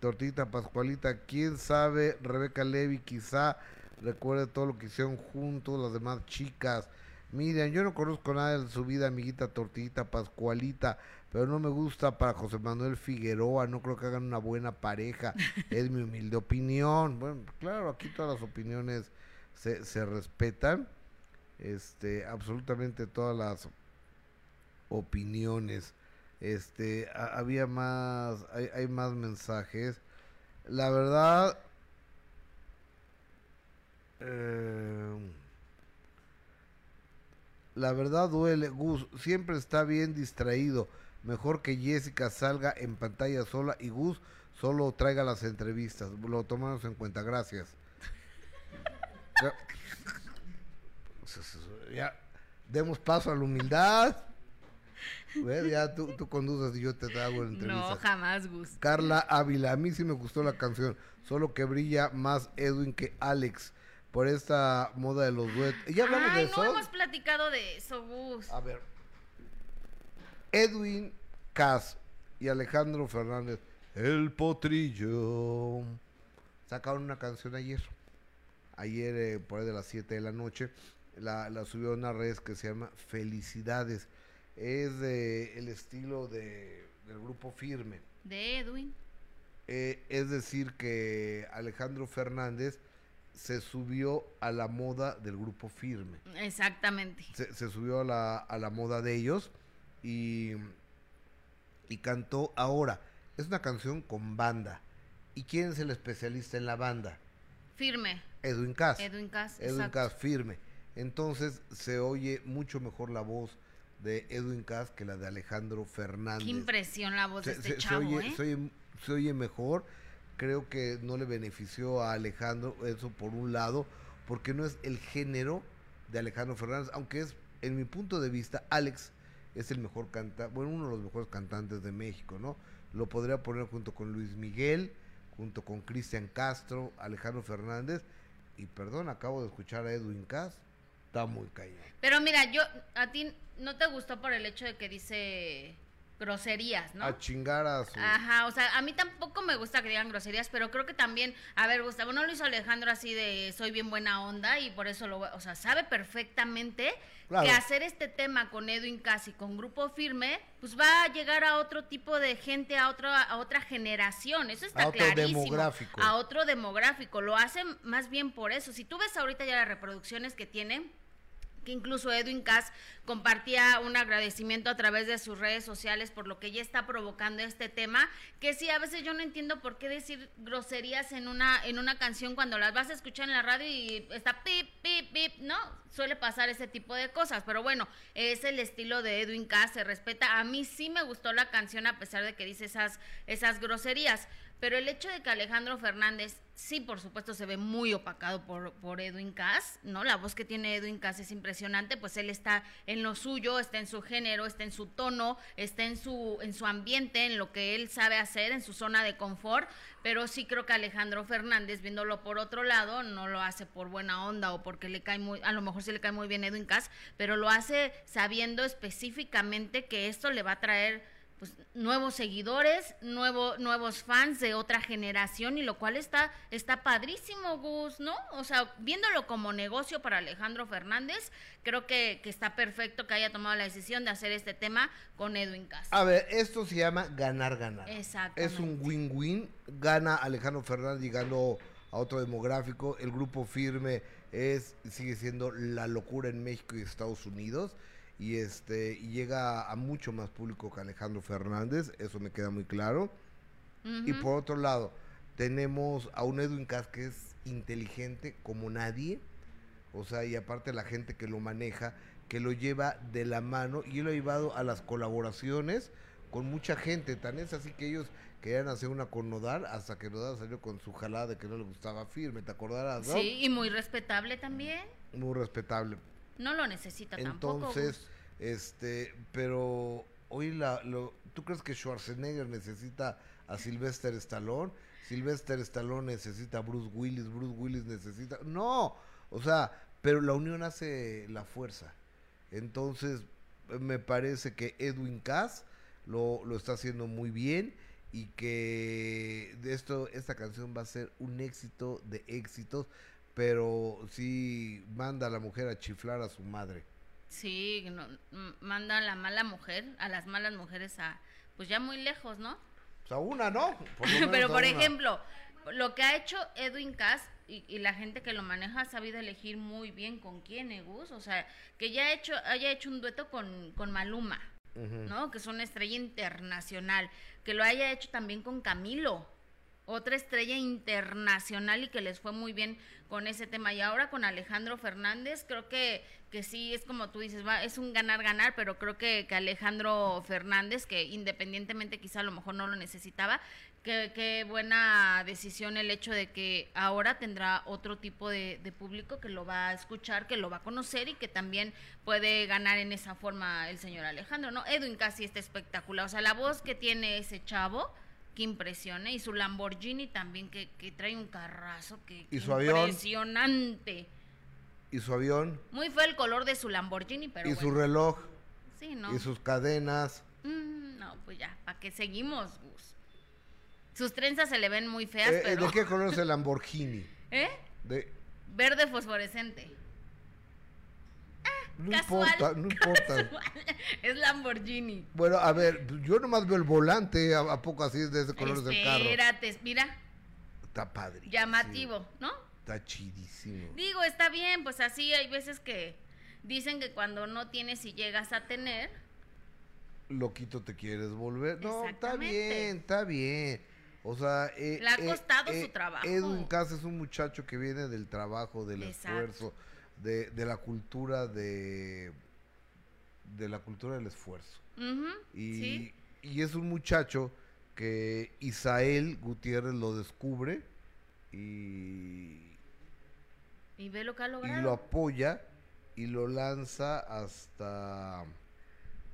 Tortita Pascualita, quién sabe, Rebeca Levy quizá recuerde todo lo que hicieron juntos las demás chicas. Miren, yo no conozco nada de su vida, amiguita Tortita Pascualita, pero no me gusta para José Manuel Figueroa, no creo que hagan una buena pareja, [laughs] es mi humilde opinión. Bueno, claro, aquí todas las opiniones se, se respetan, este, absolutamente todas las opiniones. Este, ha- había más, hay, más mensajes. La verdad, eh, la verdad duele. Gus siempre está bien distraído. Mejor que Jessica salga en pantalla sola y Gus solo traiga las entrevistas. Lo tomamos en cuenta. Gracias. [laughs] Ya, demos paso a la humildad. ¿Ves? Ya tú, tú conduces y yo te hago la entrevista. No, jamás, Gus. Carla Ávila, a mí sí me gustó la canción, solo que brilla más Edwin que Alex por esta moda de los duetos. ¿Ya hablamos Ay, de no eso? hemos platicado de eso, Gus. A ver. Edwin Cas y Alejandro Fernández, El Potrillo, sacaron una canción ayer. Ayer, eh, por ahí de las 7 de la noche, la, la subió a una red que se llama Felicidades. Es de el estilo de, del grupo Firme. De Edwin. Eh, es decir, que Alejandro Fernández se subió a la moda del grupo Firme. Exactamente. Se, se subió a la, a la moda de ellos y, y cantó ahora. Es una canción con banda. ¿Y quién es el especialista en la banda? Firme. Edwin Cass. Edwin Cass. Edwin. Cass, firme. Entonces se oye mucho mejor la voz de Edwin Cass que la de Alejandro Fernández. Qué impresión la voz de Se- este se- se chavo, oye, ¿eh? se oye- se oye mejor. Creo que no le benefició a Alejandro eso por un lado, porque no es el género de Alejandro Fernández, aunque es, en mi punto de vista, Alex es el mejor cantante, bueno, uno de los mejores cantantes de México, ¿no? Lo podría poner junto con Luis Miguel, junto con Cristian Castro, Alejandro Fernández, y perdón, acabo de escuchar a Edwin Cass, está muy cañón. Pero mira, yo a ti no te gustó por el hecho de que dice groserías, ¿no? A chingar a su... Ajá, o sea, a mí tampoco me gusta que digan groserías, pero creo que también, a ver, Gustavo, no lo hizo Alejandro así de soy bien buena onda y por eso lo, o sea, sabe perfectamente Claro. que hacer este tema con Edwin Casi, con Grupo Firme, pues va a llegar a otro tipo de gente, a otra, a otra generación, eso está A otro clarísimo. demográfico. A otro demográfico, lo hacen más bien por eso. Si tú ves ahorita ya las reproducciones que tiene, que incluso Edwin Cass compartía un agradecimiento a través de sus redes sociales por lo que ya está provocando este tema, que sí, a veces yo no entiendo por qué decir groserías en una, en una canción cuando las vas a escuchar en la radio y está pip, pip, pip, ¿no? Suele pasar ese tipo de cosas, pero bueno, es el estilo de Edwin Cass, se respeta. A mí sí me gustó la canción a pesar de que dice esas, esas groserías. Pero el hecho de que Alejandro Fernández, sí, por supuesto, se ve muy opacado por, por Edwin Cass, ¿no? La voz que tiene Edwin Cass es impresionante, pues él está en lo suyo, está en su género, está en su tono, está en su, en su ambiente, en lo que él sabe hacer, en su zona de confort, pero sí creo que Alejandro Fernández, viéndolo por otro lado, no lo hace por buena onda o porque le cae muy, a lo mejor sí le cae muy bien Edwin Cass, pero lo hace sabiendo específicamente que esto le va a traer pues nuevos seguidores, nuevo, nuevos fans de otra generación y lo cual está está padrísimo, Gus, ¿no? O sea, viéndolo como negocio para Alejandro Fernández, creo que, que está perfecto que haya tomado la decisión de hacer este tema con Edwin Cass. A ver, esto se llama ganar, ganar. Exactamente. Es un win-win. Gana Alejandro Fernández llegando a otro demográfico. El grupo firme es sigue siendo la locura en México y Estados Unidos. Y este y llega a mucho más público que Alejandro Fernández. Eso me queda muy claro. Y por otro lado, tenemos a un Edwin Cass que es inteligente como nadie. O sea, y aparte la gente que lo maneja, que lo lleva de la mano y él lo ha llevado a las colaboraciones con mucha gente. Tan es así que ellos querían hacer una con Nodal hasta que Nodal salió con su jalada de que no le gustaba firme, ¿te acordarás, no? Sí, y muy respetable también. Muy respetable. No lo necesita tampoco. Entonces. Este, pero hoy la, lo, ¿tú crees que Schwarzenegger necesita a Sylvester Stallone? Sylvester Stallone necesita a Bruce Willis, Bruce Willis necesita... No, o sea, pero la unión hace la fuerza. Entonces, me parece que Edwin Cass lo, lo está haciendo muy bien y que de esto esta canción va a ser un éxito de éxitos, pero sí manda a la mujer a chiflar a su madre. Sí, no, manda a la mala mujer, a las malas mujeres a, pues ya muy lejos, ¿no? O sea, una, ¿no? Por [laughs] Pero a por ejemplo, lo que ha hecho Edwin Cass y, y la gente que lo maneja ha sabido elegir muy bien con quién, ¿eh, Gus? O sea, que ya ha hecho, haya hecho un dueto con, con Maluma. ¿no? Que es una estrella internacional. Que lo haya hecho también con Camilo, otra estrella internacional y que les fue muy bien con ese tema. Y ahora con Alejandro Fernández, creo que, que sí, es como tú dices, va, es un ganar-ganar, pero creo que, que Alejandro Fernández, que independientemente quizá a lo mejor no lo necesitaba, que- qué buena decisión el hecho de que ahora tendrá otro tipo de, de público que lo va a escuchar, que lo va a conocer y que también puede ganar en esa forma el señor Alejandro, ¿no? Edwin casi está espectacular, o sea, la voz que tiene ese chavo, que impresiona, y su Lamborghini también, que, que trae un carrazo, que, ¿Y que avión? Y su avión, Muy feo el color de su Lamborghini, pero y su reloj, Sí, ¿no? y sus cadenas. Mm, no, pues ya, ¿para qué seguimos, Gus? Sus trenzas se le ven muy feas, Eh, eh, pero... ¿De qué color es el [laughs] Lamborghini? ¿Eh? De, Verde fosforescente. no Casual, importa, no [laughs] importa. es Lamborghini. Bueno, a ver, yo nomás veo el volante, ¿a, a poco así es de ese color del carro? Espérate, mira, Está padre. llamativo, ¿no? Está chidísimo. Digo, está bien, pues así hay veces que dicen que cuando no tienes y llegas a tener, Loquito te quieres volver. No, está bien, está bien. O sea, eh, Le ha eh, costado eh, su trabajo. Edwin Cass es un muchacho que viene del trabajo, del Exacto. esfuerzo, de, de la cultura de de la cultura del esfuerzo. Y, ¿sí? y es un muchacho que Isael Gutiérrez lo descubre y, Y ve lo que ha y logrado. lo apoya y lo lanza hasta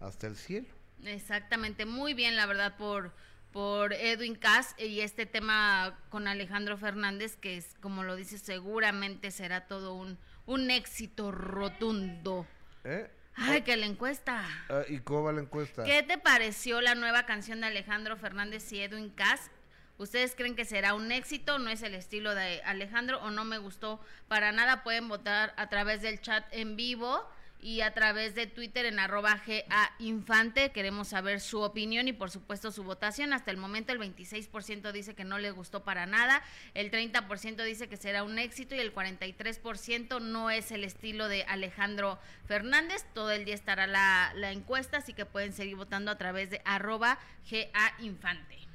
hasta el cielo. Exactamente, muy bien, la verdad, por, por Edwin Cass y este tema con Alejandro Fernández, que es, como lo dice, seguramente será todo un, un éxito rotundo. ¿Eh? Ay, que la encuesta. Ah, ¿Y cómo va la encuesta? ¿Qué te pareció la nueva canción de Alejandro Fernández y Edwin Cass? ¿Ustedes creen que será un éxito? ¿No es el estilo de Alejandro o no me gustó para nada? Pueden votar a través del chat en vivo y a través de Twitter en arroba GA Infante. Queremos saber su opinión y por supuesto su votación. Hasta el momento el 26% dice que no le gustó para nada, el 30% dice que será un éxito y el 43% no es el estilo de Alejandro Fernández. Todo el día estará la, encuesta, así que pueden seguir votando a través de arroba GA Infante.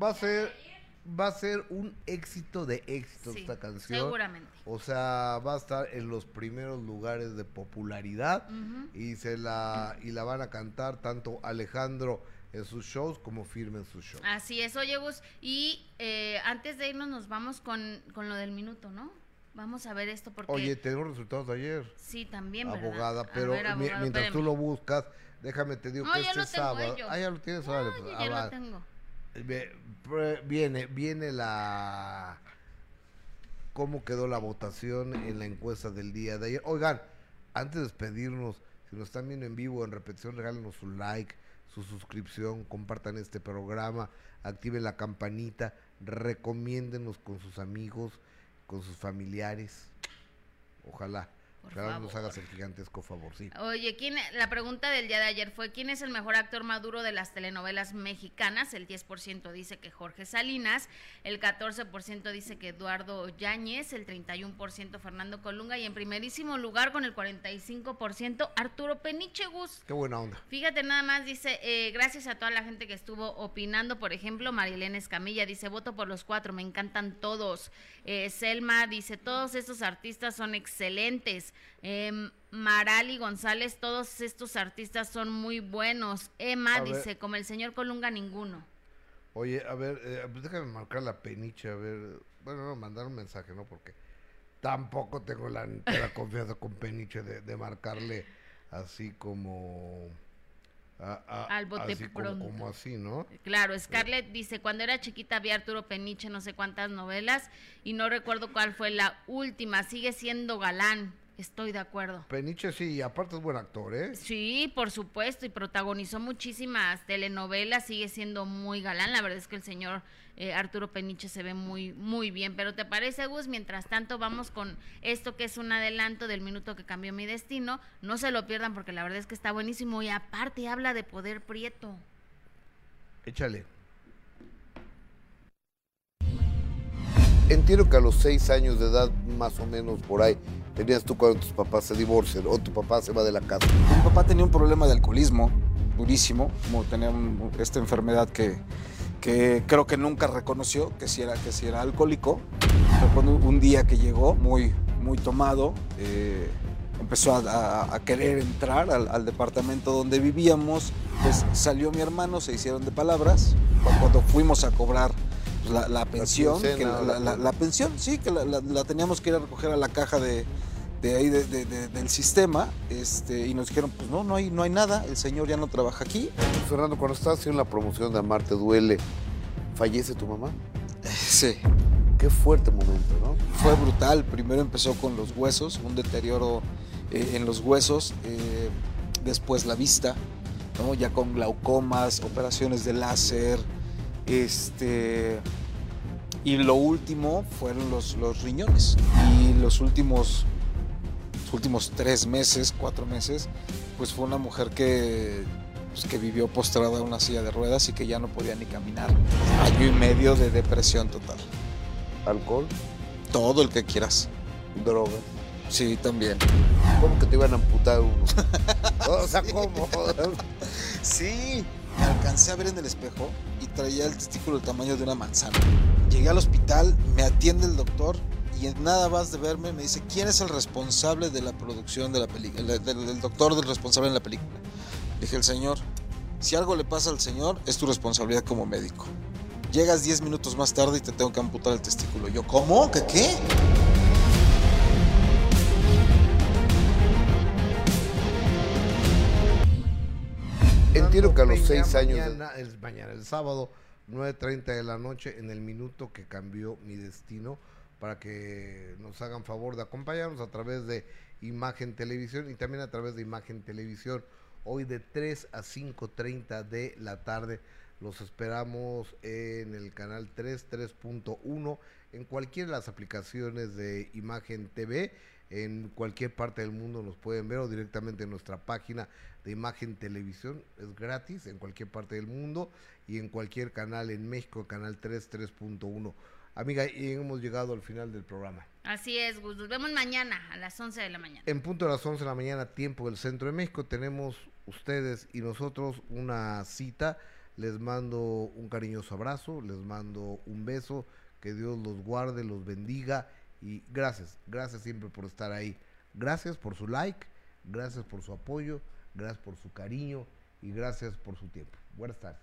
Va a ser va a ser un éxito de éxitos Sí, esta canción. seguramente. O sea, va a estar en los primeros lugares de popularidad y se la y la van a cantar tanto Alejandro en sus shows como Firme en sus shows. Así es, oye Gus, y eh, antes de irnos nos vamos con, con lo del minuto, ¿no? Vamos a ver esto porque... Oye, tenemos resultados de ayer. sí, también, ¿verdad? abogada, pero ver, mi- abogado, mientras tú lo buscas, déjame te digo No, que este tengo, sábado. Ah, ya lo tienes, Oye, pues, ya ah, lo tengo. Viene, viene la cómo quedó la votación en la encuesta del día de ayer. Oigan, antes de despedirnos, si nos están viendo en vivo, en repetición, regálenos su like, su suscripción, compartan este programa, activen la campanita, recomiéndenos con sus amigos, con sus familiares. Ojalá, Por nos favor. hagas el gigantesco favor, sí. Oye, ¿quién, la pregunta del día de ayer fue, ¿quién es el mejor actor maduro de las telenovelas mexicanas? El 10% dice que Jorge Salinas, el 14% dice que Eduardo Yáñez, el 31% Fernando Colunga y en primerísimo lugar con el 45% Arturo Peniche Gus. Qué buena onda. Fíjate nada más, dice, eh, gracias a toda la gente que estuvo opinando, por ejemplo, Marilena Escamilla dice, voto por los cuatro, me encantan todos. Eh, Selma dice, todos estos artistas son excelentes. Em, Marali González, todos estos artistas son muy buenos. Emma A ver. dice, como el señor Colunga, ninguno. Oye, a ver, eh, déjame marcar la peniche, a ver. Bueno, no, mandar un mensaje, ¿no? Porque tampoco tengo la confianza con peniche de, de marcarle así como al bote así pronto. Como, así, ¿no? Claro, Scarlett dice, cuando era chiquita vi Arturo Peniche no sé cuántas novelas y no recuerdo cuál fue la última, sigue siendo galán. Estoy de acuerdo. Peniche sí, aparte es buen actor, ¿eh? Sí, por supuesto, y protagonizó muchísimas telenovelas, sigue siendo muy galán. La verdad es que el señor eh, Arturo Peniche se ve muy, muy bien. Pero ¿te parece, Gus? Mientras tanto, vamos con esto que es un adelanto del minuto que cambió mi destino. No se lo pierdan porque la verdad es que está buenísimo y aparte habla de poder prieto. Échale. Entiendo que a los seis años de edad, más o menos por ahí, tenías tú cuando tus papás se divorcian o tu papá se va de la casa. Mi papá tenía un problema de alcoholismo durísimo, como tenía esta enfermedad que, que creo que nunca reconoció que si era, que si era alcohólico. cuando un día que llegó muy, muy tomado, eh, empezó a, querer entrar al, departamento donde vivíamos, pues salió mi hermano, se hicieron de palabras. Cuando fuimos a cobrar pues, la, pensión, la, pensión, sí, que la, teníamos que ir a recoger a la caja de, ahí del sistema, este, y nos dijeron, pues no, no hay, no hay nada, el señor ya no trabaja aquí. Fernando, cuando estabas haciendo la promoción de Amarte Duele, ¿fallece tu mamá? [laughs] Sí. Qué fuerte momento, ¿no? Fue brutal, primero empezó con los huesos, un deterioro eh, en los huesos, eh, después la vista, ¿no? ya con glaucomas, operaciones de láser, este, y lo último fueron los, los riñones. Y los últimos, últimos tres meses, cuatro meses, pues fue una mujer que, pues, que vivió postrada en una silla de ruedas y que ya no podía ni caminar. Año y medio de depresión total. ¿Alcohol? Todo el que quieras. ¿Droga? Sí, también. ¿Cómo que te iban a amputar uno? [laughs] o sea, ¿cómo? sí, me alcancé a ver en el espejo traía el testículo del tamaño de una manzana. Llegué al hospital, me atiende el doctor y en nada más de verme me dice, ¿quién es el responsable de la producción de la película? El, doctor del responsable en la película. Dije, el señor, si algo le pasa al señor, es tu responsabilidad como médico. Llegas 10 minutos más tarde y te tengo que amputar el testículo. Yo, ¿cómo? ¿Qué qué? Entiendo que a los seis años. Mañana, el, mañana, el sábado, 9.30 de la noche, en el minuto que cambió mi destino, para que nos hagan favor de acompañarnos a través de Imagen Televisión y también a través de Imagen Televisión. Hoy de 3 a 5.30 de la tarde. Los esperamos en el canal 3, 3.1, en cualquiera de las aplicaciones de Imagen TV en cualquier parte del mundo nos pueden ver o directamente en nuestra página de imagen televisión. Es gratis en cualquier parte del mundo y en cualquier canal en México, canal 3, 3.1. Amiga, y hemos llegado al final del programa. Así es, Gus. Nos vemos mañana a las 11 de la mañana. En punto de las 11 de la mañana, tiempo del centro de México, tenemos ustedes y nosotros una cita. Les mando un cariñoso abrazo, les mando un beso, que Dios los guarde, los bendiga y gracias, gracias siempre por estar ahí. Gracias por su like, gracias por su apoyo, gracias por su cariño y gracias por su tiempo. Buenas tardes.